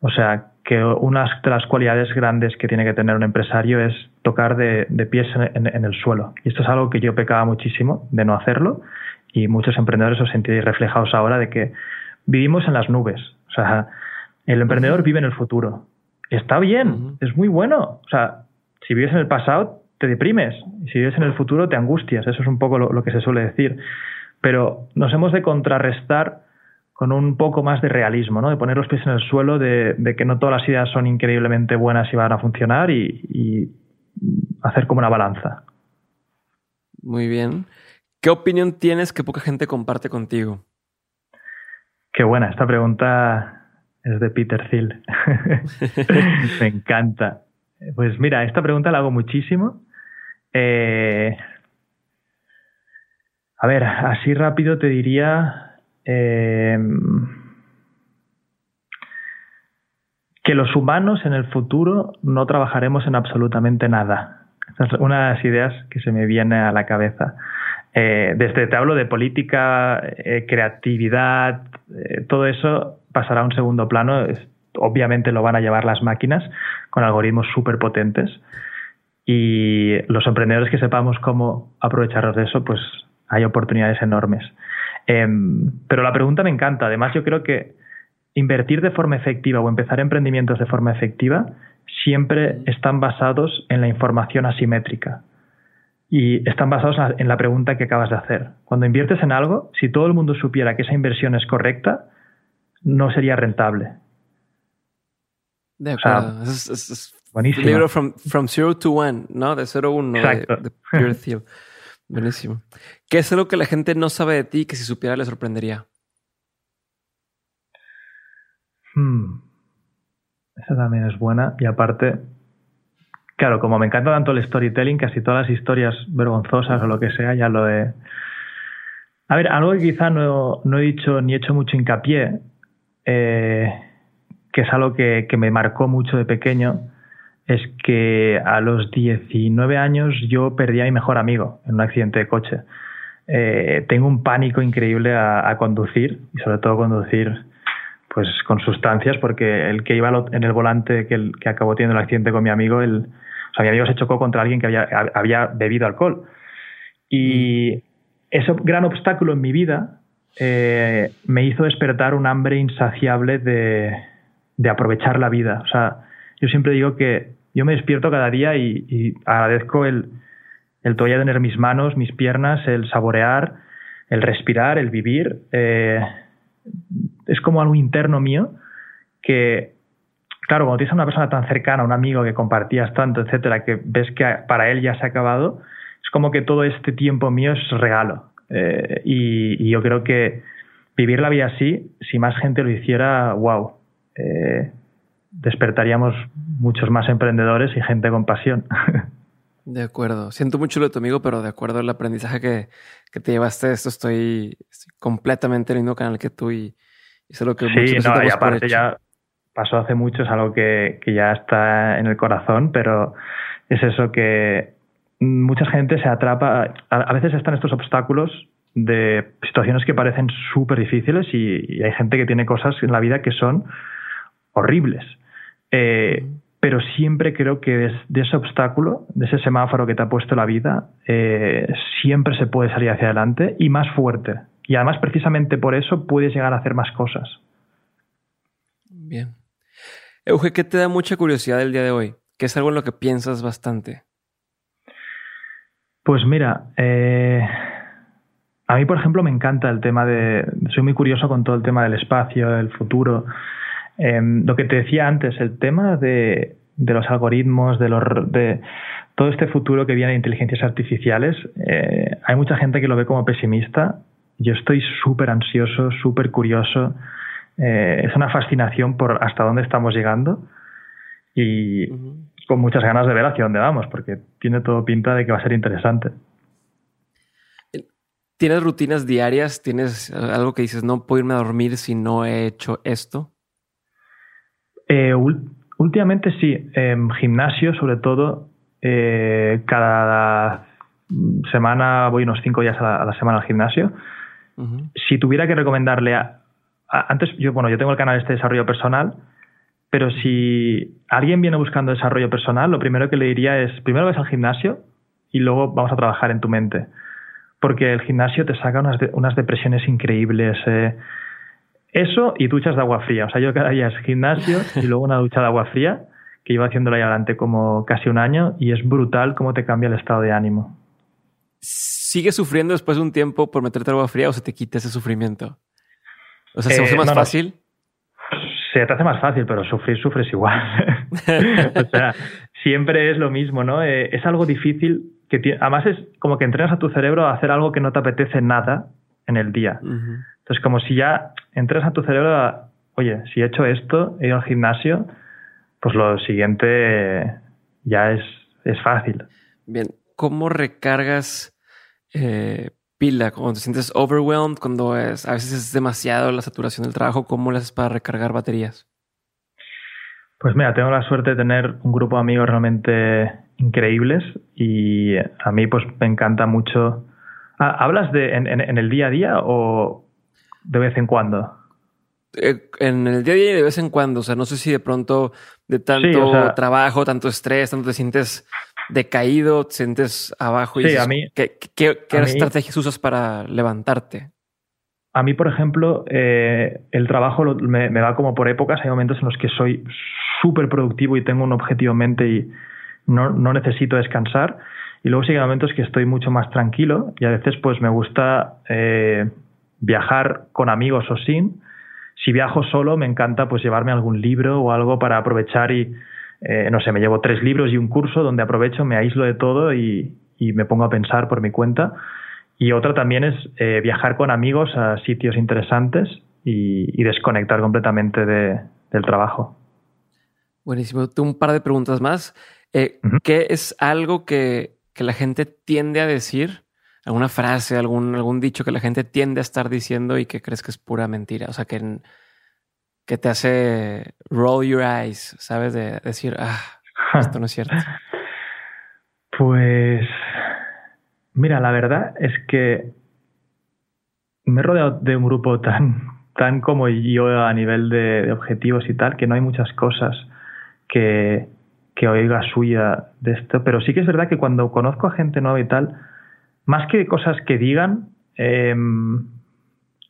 O sea, que una de las cualidades grandes que tiene que tener un empresario es tocar de, pies en, en, el suelo. Y esto es algo que yo pecaba muchísimo de no hacerlo y muchos emprendedores os sentís reflejados ahora de que vivimos en las nubes. O sea, el emprendedor vive en el futuro. Está bien, es muy bueno. O sea, si vives en el pasado, te deprimes. Y si vives en el futuro, te angustias. Eso es un poco lo, que se suele decir. Pero nos hemos de contrarrestar con un poco más de realismo, ¿no? De poner los pies en el suelo, de, que no todas las ideas son increíblemente buenas y van a funcionar y, y hacer como una balanza. Muy bien. ¿Qué opinión tienes que poca gente comparte contigo? Qué buena, esta pregunta es de Peter Thiel. Me encanta. Pues mira, esta pregunta la hago muchísimo. Eh, a ver, así rápido te diría eh, que los humanos en el futuro no trabajaremos en absolutamente nada. Esta es una de las ideas que se me viene a la cabeza. Eh, desde te hablo de política, creatividad, todo eso pasará a un segundo plano. obviamente lo van a llevar las máquinas con algoritmos súper potentes. Y los emprendedores que sepamos cómo aprovecharnos de eso, pues hay oportunidades enormes. Em, pero la pregunta me encanta. Además, yo creo que invertir de forma efectiva o empezar emprendimientos de forma efectiva siempre están basados en la información asimétrica. Y están basados en la pregunta que acabas de hacer. Cuando inviertes en algo, si todo el mundo supiera que esa inversión es correcta, no sería rentable. De acuerdo. es, buenísimo. El libro from, from, Zero to One, ¿no? De 0 a 1 de, Pure Thiel. Buenísimo. ¿Qué es lo que la gente no sabe de ti que si supiera le sorprendería? Hmm. Esa también es buena. Y aparte, claro, como me encanta tanto el storytelling, casi todas las historias vergonzosas o lo que sea, ya lo he, A ver, algo que quizá no, he dicho ni he hecho mucho hincapié, eh, que es algo que, me marcó mucho de pequeño, es que a los 19 años yo perdí a mi mejor amigo en un accidente de coche. Eh, tengo un pánico increíble a, conducir y sobre todo conducir pues con sustancias porque el que iba en el volante que, que acabó teniendo el accidente con mi amigo, el, o sea, mi amigo se chocó contra alguien que había, había bebido alcohol. Y ese gran obstáculo en mi vida eh, me hizo despertar un hambre insaciable de, aprovechar la vida. O sea, yo siempre digo que yo me despierto cada día y, agradezco el, el todavía tener mis manos, mis piernas, el saborear, el respirar, el vivir. Eh, es como algo interno mío que, claro, cuando tienes a una persona tan cercana, un amigo que compartías tanto, etcétera, que ves que para él ya se ha acabado, es como que todo este tiempo mío es regalo. Eh, y, yo creo que vivir la vida así, si más gente lo hiciera, wow, despertaríamos muchos más emprendedores y gente con pasión. De acuerdo. Siento mucho lo de tu amigo, pero de acuerdo al aprendizaje que, te llevaste de esto, estoy, completamente en el mismo canal que tú y, y lo que Sí, no, y aparte ya pasó hace mucho, es algo que, que ya está en el corazón, pero es eso que mucha gente se atrapa, a, veces están estos obstáculos de situaciones que parecen súper difíciles y, hay gente que tiene cosas en la vida que son horribles. Eh, pero siempre creo que de ese obstáculo, de ese semáforo que te ha puesto la vida, eh, siempre se puede salir hacia adelante y más fuerte. Y además, precisamente por eso, puedes llegar a hacer más cosas. Bien. Euge, ¿qué te da mucha curiosidad el día de hoy? ¿Qué es algo en lo que piensas bastante? Pues mira, eh, a mí, por ejemplo, me encanta el tema de. Soy muy curioso con todo el tema del espacio, el futuro. Em, lo que te decía antes, el tema de, los algoritmos, de, los, de todo este futuro que viene de inteligencias artificiales, eh, hay mucha gente que lo ve como pesimista. Yo estoy súper ansioso, súper curioso. Eh, es una fascinación por hasta dónde estamos llegando y, con muchas ganas de ver hacia dónde vamos, porque tiene todo pinta de que va a ser interesante. ¿Tienes rutinas diarias? ¿Tienes algo que dices, no puedo irme a dormir si no he hecho esto? Eh, últimamente sí, en gimnasio sobre todo, eh, cada semana voy unos cinco días a la, semana al gimnasio. Si tuviera que recomendarle a, antes, yo bueno, yo tengo el canal este de desarrollo personal, pero si alguien viene buscando desarrollo personal, lo primero que le diría es, primero ves al gimnasio y luego vamos a trabajar en tu mente. Porque el gimnasio te saca unas, unas depresiones increíbles. Eh. Eso y duchas de agua fría. O sea, yo cada día es gimnasio y luego una ducha de agua fría, que llevo haciéndolo ahí adelante como casi un año, y es brutal cómo te cambia el estado de ánimo. ¿Sigues sufriendo después de un tiempo por meterte agua fría o se te quita ese sufrimiento? O sea, ¿se hace eh, más fácil? se te hace más fácil, pero sufrir sufres igual. o sea, siempre es lo mismo, ¿no? Eh, es algo difícil que además es como que entrenas a tu cerebro a hacer algo que no te apetece nada en el día. Entonces, como si ya entrenas a tu cerebro a, oye, si he hecho esto, he ido al gimnasio, pues lo siguiente ya es, es fácil. Bien, ¿cómo recargas eh, pila, cuando te sientes overwhelmed, cuando es, a veces es demasiado la saturación del trabajo, ¿cómo le haces para recargar baterías? Pues mira, tengo la suerte de tener un grupo de amigos realmente increíbles y a mí pues me encanta mucho. Ah, ¿Hablas de en, el día a día o de vez en cuando? Eh, en el día a día de vez en cuando, o sea, no sé si de pronto de tanto trabajo, tanto estrés, tanto te sientes decaído, te sientes abajo. Y sí, a mí. ¿Qué, estrategias usas para levantarte? A mí, por ejemplo, eh, el trabajo me, va como por épocas. Hay momentos en los que soy súper productivo y tengo un objetivo en mente y no, necesito descansar. Y luego sí hay momentos que estoy mucho más tranquilo y a veces pues me gusta eh, viajar con amigos o sin. Si viajo solo, me encanta pues llevarme algún libro o algo para aprovechar y eh, no sé, me llevo tres libros y un curso donde aprovecho, me aíslo de todo y, me pongo a pensar por mi cuenta. Y otra también es eh, viajar con amigos a sitios interesantes y, desconectar completamente del trabajo. Buenísimo. Un par de preguntas más. Eh, ¿Qué es algo que, la gente tiende a decir alguna frase, algún, algún dicho que la gente tiende a estar diciendo y que crees que es pura mentira. O sea, que, que te hace roll your eyes, ¿sabes? De decir, ah, esto no es cierto. Pues, mira, la verdad es que me he rodeado de un grupo tan, tan como yo a nivel de, objetivos y tal, que no hay muchas cosas que, que oiga suya de esto. Pero sí que es verdad que cuando conozco a gente nueva y tal, más que cosas que digan, em,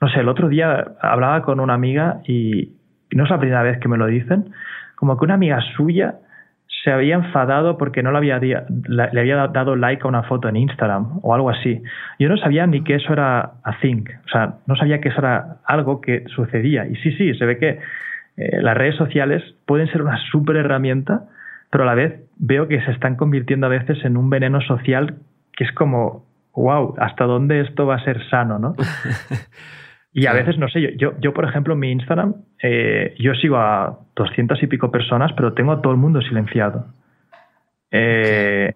no sé, el otro día hablaba con una amiga y, no es la primera vez que me lo dicen, como que una amiga suya se había enfadado porque no le había, le había dado like a una foto en Instagram o algo así. Yo no sabía ni que eso era a think, o sea, no sabía que eso era algo que sucedía. Y sí, sí, se ve que eh, las redes sociales pueden ser una súper herramienta, pero a la vez veo que se están convirtiendo a veces en un veneno social que es como, wow, ¿hasta dónde esto va a ser sano, no? Y a veces, no sé, yo, yo, por ejemplo, en mi Instagram, eh, yo sigo a doscientas y pico personas, pero tengo a todo el mundo silenciado. Eh,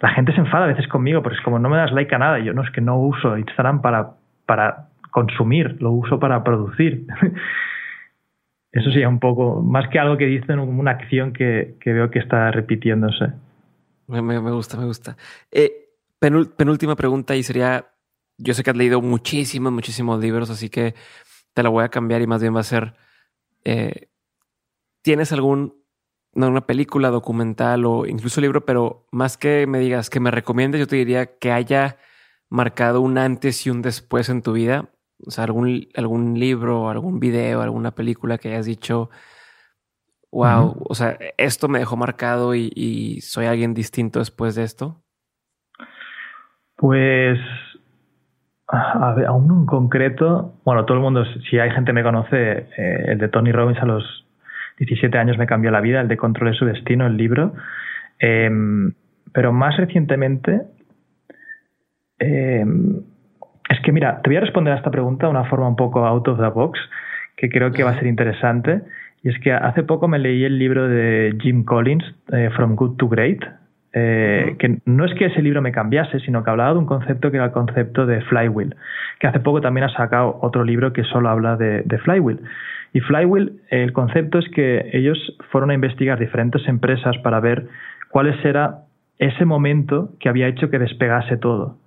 la gente se enfada a veces conmigo, porque es como no me das like a nada. Y yo no, es que no uso Instagram para, para consumir, lo uso para producir. Eso sería un poco, más que algo que dicen, una acción que, veo que está repitiéndose. Me, me gusta, me gusta. Eh, penúltima pregunta y sería, yo sé que has leído muchísimos, muchísimos libros, así que te la voy a cambiar y más bien va a ser, eh, ¿tienes algún, no, una película, documental o incluso libro, pero más que me digas que me recomiendes, yo te diría que haya marcado un antes y un después en tu vida? O sea, algún, algún libro, algún video, alguna película que hayas dicho, wow, o sea, esto me dejó marcado y soy alguien distinto después de esto. Pues a ver, aún en concreto, bueno, todo el mundo, si hay gente que me conoce, eh, el de Tony Robbins a los 17 años me cambió la vida, el de Control de su destino, el libro. Em, pero más recientemente, em, es que mira, te voy a responder a esta pregunta de una forma un poco out of the box, que creo que va a ser interesante. Y es que hace poco me leí el libro de Jim Collins, eh, From Good to Great, eh, que no es que ese libro me cambiase, sino que hablaba de un concepto que era el concepto de Flywheel, que hace poco también ha sacado otro libro que solo habla de, Flywheel. Y Flywheel, el concepto es que ellos fueron a investigar diferentes empresas para ver cuál era ese momento que había hecho que despegase todo.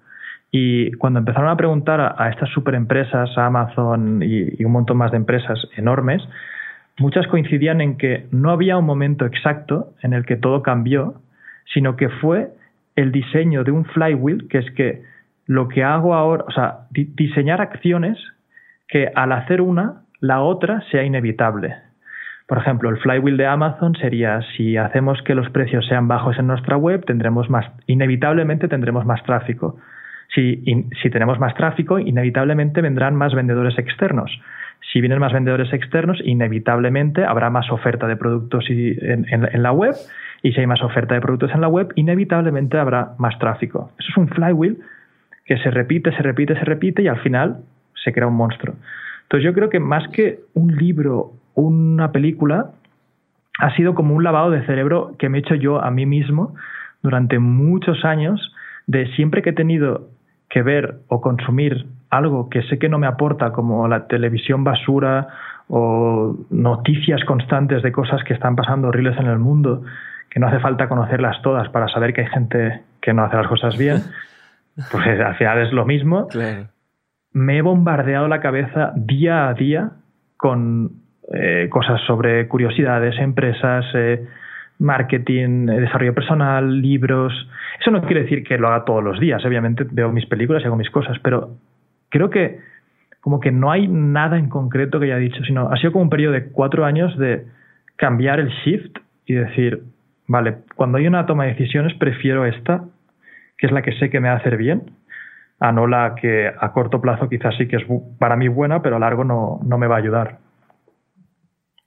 Y cuando empezaron a preguntar a, estas superempresas, a Amazon y, un montón más de empresas enormes, muchas coincidían en que no había un momento exacto en el que todo cambió, sino que fue el diseño de un flywheel, que es que lo que hago ahora, o sea, diseñar acciones que al hacer una, la otra sea inevitable. Por ejemplo, el flywheel de Amazon sería si hacemos que los precios sean bajos en nuestra web, tendremos más, inevitablemente tendremos más tráfico. Si, si tenemos más tráfico, inevitablemente vendrán más vendedores externos. Si vienen más vendedores externos, inevitablemente habrá más oferta de productos en la web y si hay más oferta de productos en la web, inevitablemente habrá más tráfico. Eso es un flywheel que se repite, se repite, se repite y al final se crea un monstruo. Entonces yo creo que más que un libro, una película, ha sido como un lavado de cerebro que me he hecho yo a mí mismo durante muchos años de siempre que he tenido que ver o consumir algo que sé que no me aporta, como la televisión basura o noticias constantes de cosas que están pasando horribles en el mundo, que no hace falta conocerlas todas para saber que hay gente que no hace las cosas bien, pues al final es lo mismo. Me he bombardeado la cabeza día a día con eh, cosas sobre curiosidades, empresas, eh, marketing, eh, desarrollo personal, libros. Eso no quiere decir que lo haga todos los días, obviamente veo mis películas y hago mis cosas, pero creo que como que no hay nada en concreto que haya dicho, sino ha sido como un periodo de cuatro años de cambiar el shift y decir, vale, cuando hay una toma de decisiones prefiero esta, que es la que sé que me va a hacer bien, a no la que a corto plazo quizás sí que es para mí buena, pero a largo no, no me va a ayudar.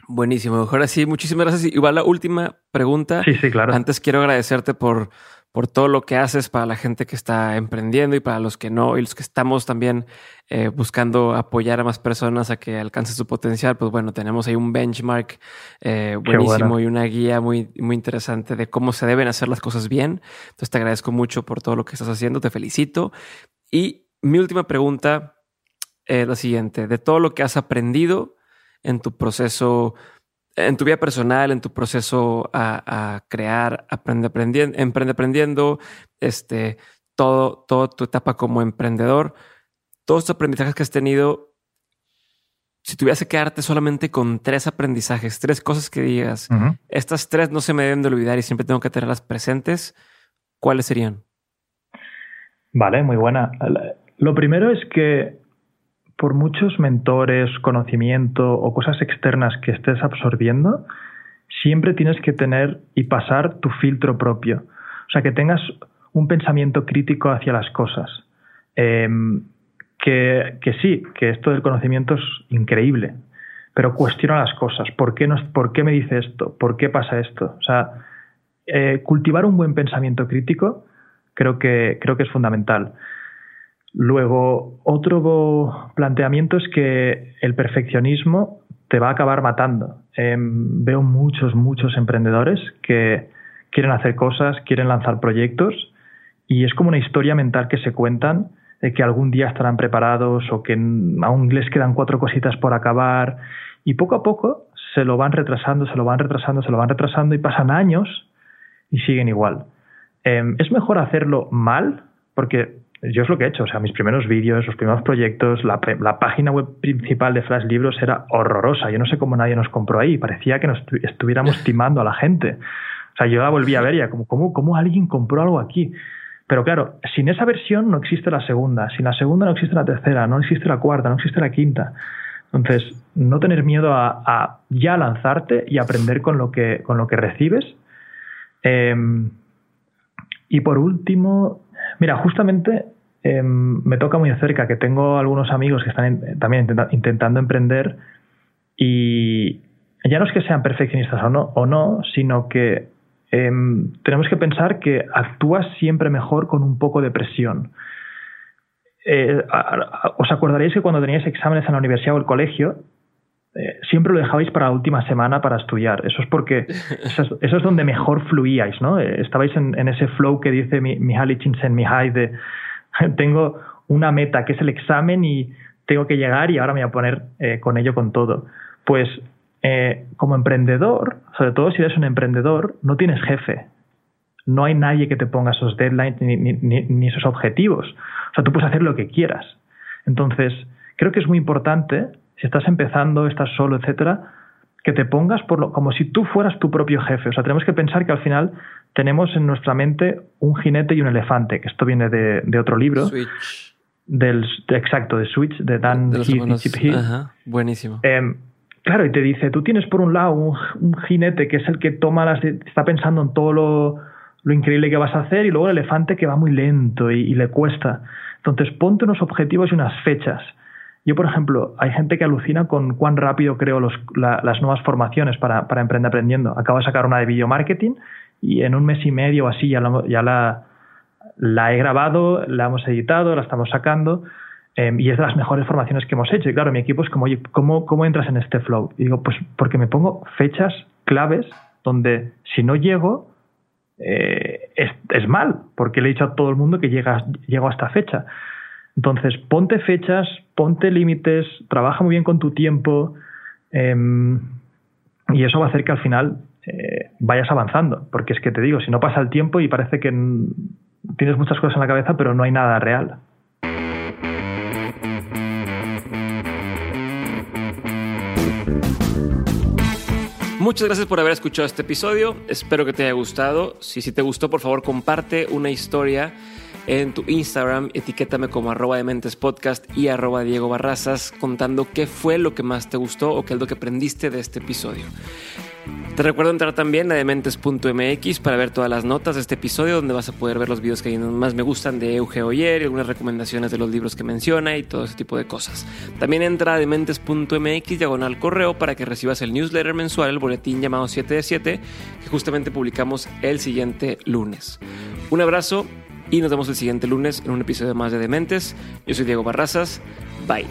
Buenísimo. Ahora sí, muchísimas gracias. Igual la última pregunta. Sí, sí, claro. Antes quiero agradecerte por por todo lo que haces para la gente que está emprendiendo y para los que no, y los que estamos también eh, buscando apoyar a más personas a que alcance su potencial. Pues bueno, tenemos ahí un benchmark eh, buenísimo y una guía muy, muy interesante de cómo se deben hacer las cosas bien. Entonces te agradezco mucho por todo lo que estás haciendo, te felicito. Y mi última pregunta es la siguiente. De todo lo que has aprendido en tu proceso, en tu vida personal, en tu proceso a, crear, aprende aprendiendo, emprende aprendiendo, este, todo, toda tu etapa como emprendedor, todos estos aprendizajes que has tenido, si tuviese que quedarte solamente con tres aprendizajes, tres cosas que digas, estas tres no se me deben de olvidar y siempre tengo que tenerlas presentes, ¿cuáles serían? Vale, muy buena. Lo primero es que por muchos mentores, conocimiento o cosas externas que estés absorbiendo, siempre tienes que tener y pasar tu filtro propio. O sea, que tengas un pensamiento crítico hacia las cosas. Em, que, sí, que esto del conocimiento es increíble, pero cuestiona las cosas. ¿Por qué, no, ¿Por qué me dice esto? ¿Por qué pasa esto? O sea, eh, cultivar un buen pensamiento crítico creo que, creo que es fundamental. Luego, otro planteamiento es que el perfeccionismo te va a acabar matando. Em, veo muchos, muchos emprendedores que quieren hacer cosas, quieren lanzar proyectos y es como una historia mental que se cuentan de que algún día estarán preparados o que aún les quedan cuatro cositas por acabar y poco a poco se lo van retrasando, se lo van retrasando, se lo van retrasando y pasan años y siguen igual. Em, es mejor hacerlo mal porque yo es lo que he hecho, o sea, mis primeros vídeos, los primeros proyectos, la, página web principal de Flash Libros era horrorosa. Yo no sé cómo nadie nos compró ahí, parecía que nos estuviéramos timando a la gente. O sea, yo la volví a ver ya, como, ¿cómo, ¿cómo alguien compró algo aquí? Pero claro, sin esa versión no existe la segunda, sin la segunda no existe la tercera, no existe la cuarta, no existe la quinta. Entonces, no tener miedo a, ya lanzarte y aprender con lo que, con lo que recibes. Em, y por último, Mira, justamente em, me toca muy cerca que tengo algunos amigos que están también intentando emprender y ya no es que sean perfeccionistas o no, o no sino que em, tenemos que pensar que actúas siempre mejor con un poco de presión. Eh, os acordaréis que cuando teníais exámenes en la universidad o el colegio, eh, siempre lo dejabais para la última semana para estudiar. Eso es porque eso es, donde mejor fluíais, ¿no? Eh, estabais en, ese flow que dice Mihaly Csikszentmihalyi de tengo una meta que es el examen y tengo que llegar y ahora me voy a poner eh, con ello con todo. Pues como emprendedor, sobre todo si eres un emprendedor, no tienes jefe. No hay nadie que te ponga esos deadlines ni, ni esos objetivos. O sea, tú puedes hacer lo que quieras. Entonces, creo que es muy importante si estás empezando, estás solo, etcétera, que te pongas por lo, como si tú fueras tu propio jefe. O sea, tenemos que pensar que al final tenemos en nuestra mente un jinete y un elefante, que esto viene de, otro libro. Switch. Del, exacto, de Switch, de Dan Heath Ajá, buenísimo. Em, claro, y te dice, tú tienes por un lado un, jinete que es el que toma las, está pensando en todo lo, increíble que vas a hacer, y luego el elefante que va muy lento y le cuesta. Entonces, ponte unos objetivos y unas fechas. Yo, por ejemplo, hay gente que alucina con cuán rápido creo las nuevas formaciones para, para Emprende Aprendiendo. Acabo de sacar una de video marketing y en un mes y medio o así ya, la, ya la, he grabado, la hemos editado, la estamos sacando em, y es de las mejores formaciones que hemos hecho. Y claro, mi equipo es como, oye, ¿cómo, cómo entras en este flow? Y digo, pues porque me pongo fechas claves donde si no llego, eh, es, es, mal, porque le he dicho a todo el mundo que llega, llego a esta fecha. Entonces, ponte fechas, ponte límites, trabaja muy bien con tu tiempo em, y eso va a hacer que al final eh, vayas avanzando. Porque es que te digo, si no pasa el tiempo y parece que tienes muchas cosas en la cabeza, pero no hay nada real. Muchas gracias por haber escuchado este episodio. Espero que te haya gustado. Si, si te gustó, por favor, comparte una historia en tu Instagram, etiquétame como arroba de mentes podcast y arroba Diego Barrazas contando qué fue lo que más te gustó o qué es lo que aprendiste de este episodio. Te recuerdo entrar también a dementes.mx para ver todas las notas de este episodio, donde vas a poder ver los videos que más me gustan de Euge Oyer y algunas recomendaciones de los libros que menciona y todo ese tipo de cosas. También entra a dementes.mx diagonal correo para que recibas el newsletter mensual, el boletín llamado 7 de 7, que justamente publicamos el siguiente lunes. Un abrazo y nos vemos el siguiente lunes en un episodio más de Dementes. Yo soy Diego Barrazas. Bye.